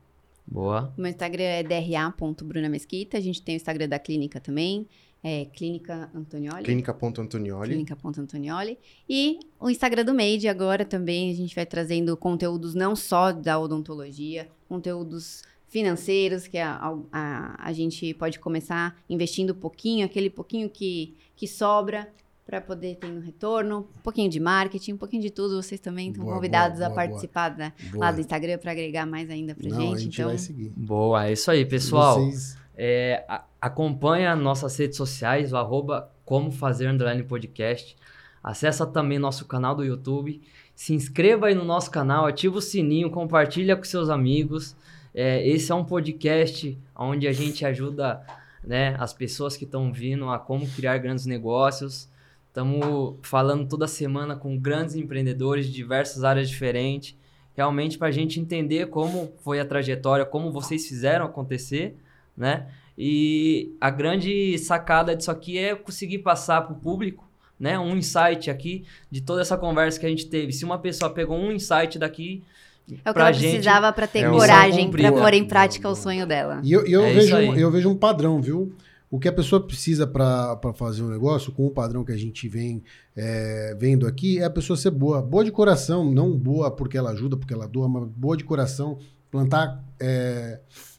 Boa. o meu Instagram é dra.bruna Mesquita. A gente tem o Instagram da clínica também. É Clínica Antonioli. Clínica.antonioli. Clínica.antonioli. E o Instagram do Made agora também. A gente vai trazendo conteúdos não só da odontologia, conteúdos financeiros, que a, a, a gente pode começar investindo um pouquinho, aquele pouquinho que, que sobra para poder ter um retorno, um pouquinho de marketing, um pouquinho de tudo. Vocês também estão Boa, convidados boa, a boa, participar da- Boa. lá do Instagram para agregar mais ainda pra Não, gente. a gente então, vai seguir. Boa, é isso aí, pessoal. Vocês- É, a- acompanha nossas redes sociais, o arroba como fazer underline podcast. Acessa também nosso canal do YouTube. Se inscreva aí no nosso canal, ativa o sininho, compartilha com seus amigos. É, esse é um podcast onde a gente ajuda né, as pessoas que estão vindo a como criar grandes negócios. Estamos falando toda semana com grandes empreendedores de diversas áreas diferentes, realmente para a gente entender como foi a trajetória, como vocês fizeram acontecer, né? E a grande sacada disso aqui é conseguir passar para o público, né? Um insight aqui de toda essa conversa que a gente teve. Se uma pessoa pegou um insight daqui, é o que pra ela gente precisava para ter é coragem para pôr em prática Boa, o sonho dela. E eu, eu, É vejo, um- eu vejo um padrão, viu? O que a pessoa precisa para fazer um negócio, com o padrão que a gente vem é, vendo aqui, é a pessoa ser boa. Boa de coração, não boa porque ela ajuda, porque ela doa, mas boa de coração. Plantar, é,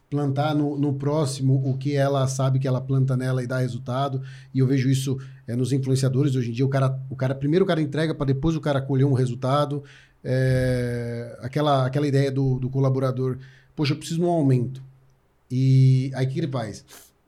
plantar no, no próximo o que ela sabe que ela planta nela e dá resultado. E eu vejo isso é, nos influenciadores. Hoje em dia, o cara, o cara primeiro o cara entrega para depois o cara colher um resultado. Aquela, aquela ideia do, do colaborador, poxa, eu preciso de um aumento. E aí o que ele faz?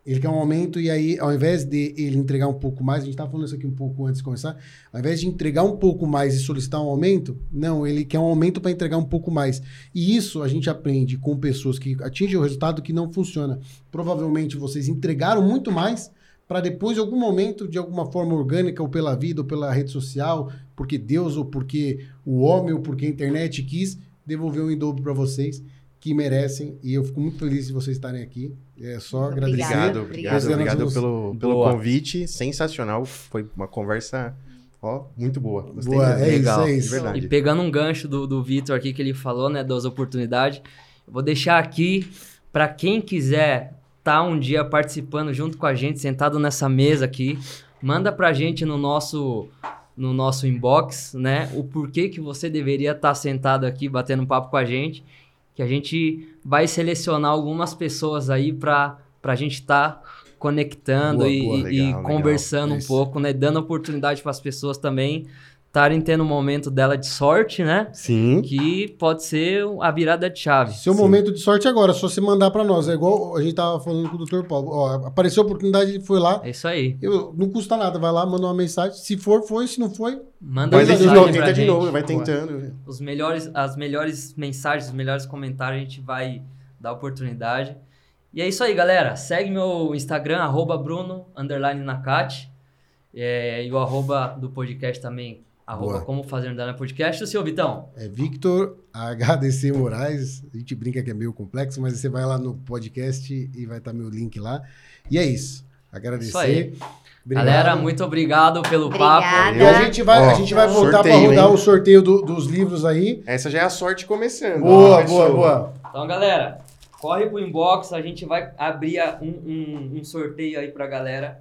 Ele quer um aumento e aí, ao invés de ele entregar um pouco mais, a gente estava falando isso aqui um pouco antes de começar, ao invés de entregar um pouco mais e solicitar um aumento, não, ele quer um aumento para entregar um pouco mais. E isso a gente aprende com pessoas que atingem o resultado que não funciona. Provavelmente vocês entregaram muito mais para depois, em algum momento, de alguma forma orgânica, ou pela vida, ou pela rede social, porque Deus, ou porque o homem, ou porque a internet quis, devolver um em dobro para vocês que merecem. E eu fico muito feliz de vocês estarem aqui. É só agradecer. Obrigado, obrigado, Obrigado. obrigado pelo, pelo Boa. convite. Sensacional. Foi uma conversa, ó, muito boa. Gostei Boa, é Legal. isso, é De isso. verdade. E pegando um gancho do, do Vitor aqui que ele falou, né, das oportunidades, eu vou deixar aqui para quem quiser estar um dia participando junto com a gente, sentado nessa mesa aqui, manda pra gente no nosso no nosso inbox, né, o porquê que você deveria estar sentado aqui batendo um papo com a gente, que a gente vai selecionar algumas pessoas aí para a gente estar conectando Boa, e, boa, legal, e legal. conversando um pouco, né, dando oportunidade para as pessoas também estarem tendo um momento dela de sorte, né? Sim. Que pode ser a virada de chave. Seu Sim. momento de sorte agora, só você mandar para nós. É igual a gente tava falando com o Dr. Paulo. Ó, apareceu a oportunidade, foi lá. É isso aí. Eu, não custa nada, vai lá, manda uma mensagem. Se for, foi. Se não foi, Manda Mas Dois de a novo, dois pra tenta de novo, vai tentando. Os melhores, as melhores mensagens, os melhores comentários a gente vai dar oportunidade. E é isso aí, galera. Segue meu Instagram, arroba Bruno, underline Nakati. É, e o arroba do podcast também, Arroba Boa. Como Fazer Dana Podcast. E o seu, Vitão? É Victor HDC Moraes. A gente brinca que é meio complexo, mas você vai lá no podcast e vai estar meu link lá. E é isso. Agradecer. Isso aí. Obrigado. Galera, muito obrigado pelo Obrigada. papo. E a gente vai, Ó, a gente vai voltar para rodar hein? o sorteio do- dos livros aí. Essa já é a sorte começando. Boa, Ó, boa, boa. Então, galera, corre pro inbox, a gente vai abrir um, um- um sorteio aí pra galera.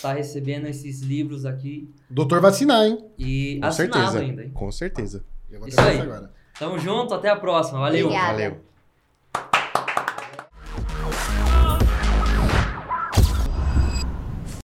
Tá recebendo esses livros aqui O doutor vai assinar, hein? e Com assinado certeza. ainda. hein? Com certeza. Eu vou Isso até aí. agora. Tamo junto, até a próxima. Valeu. Obrigada. Valeu.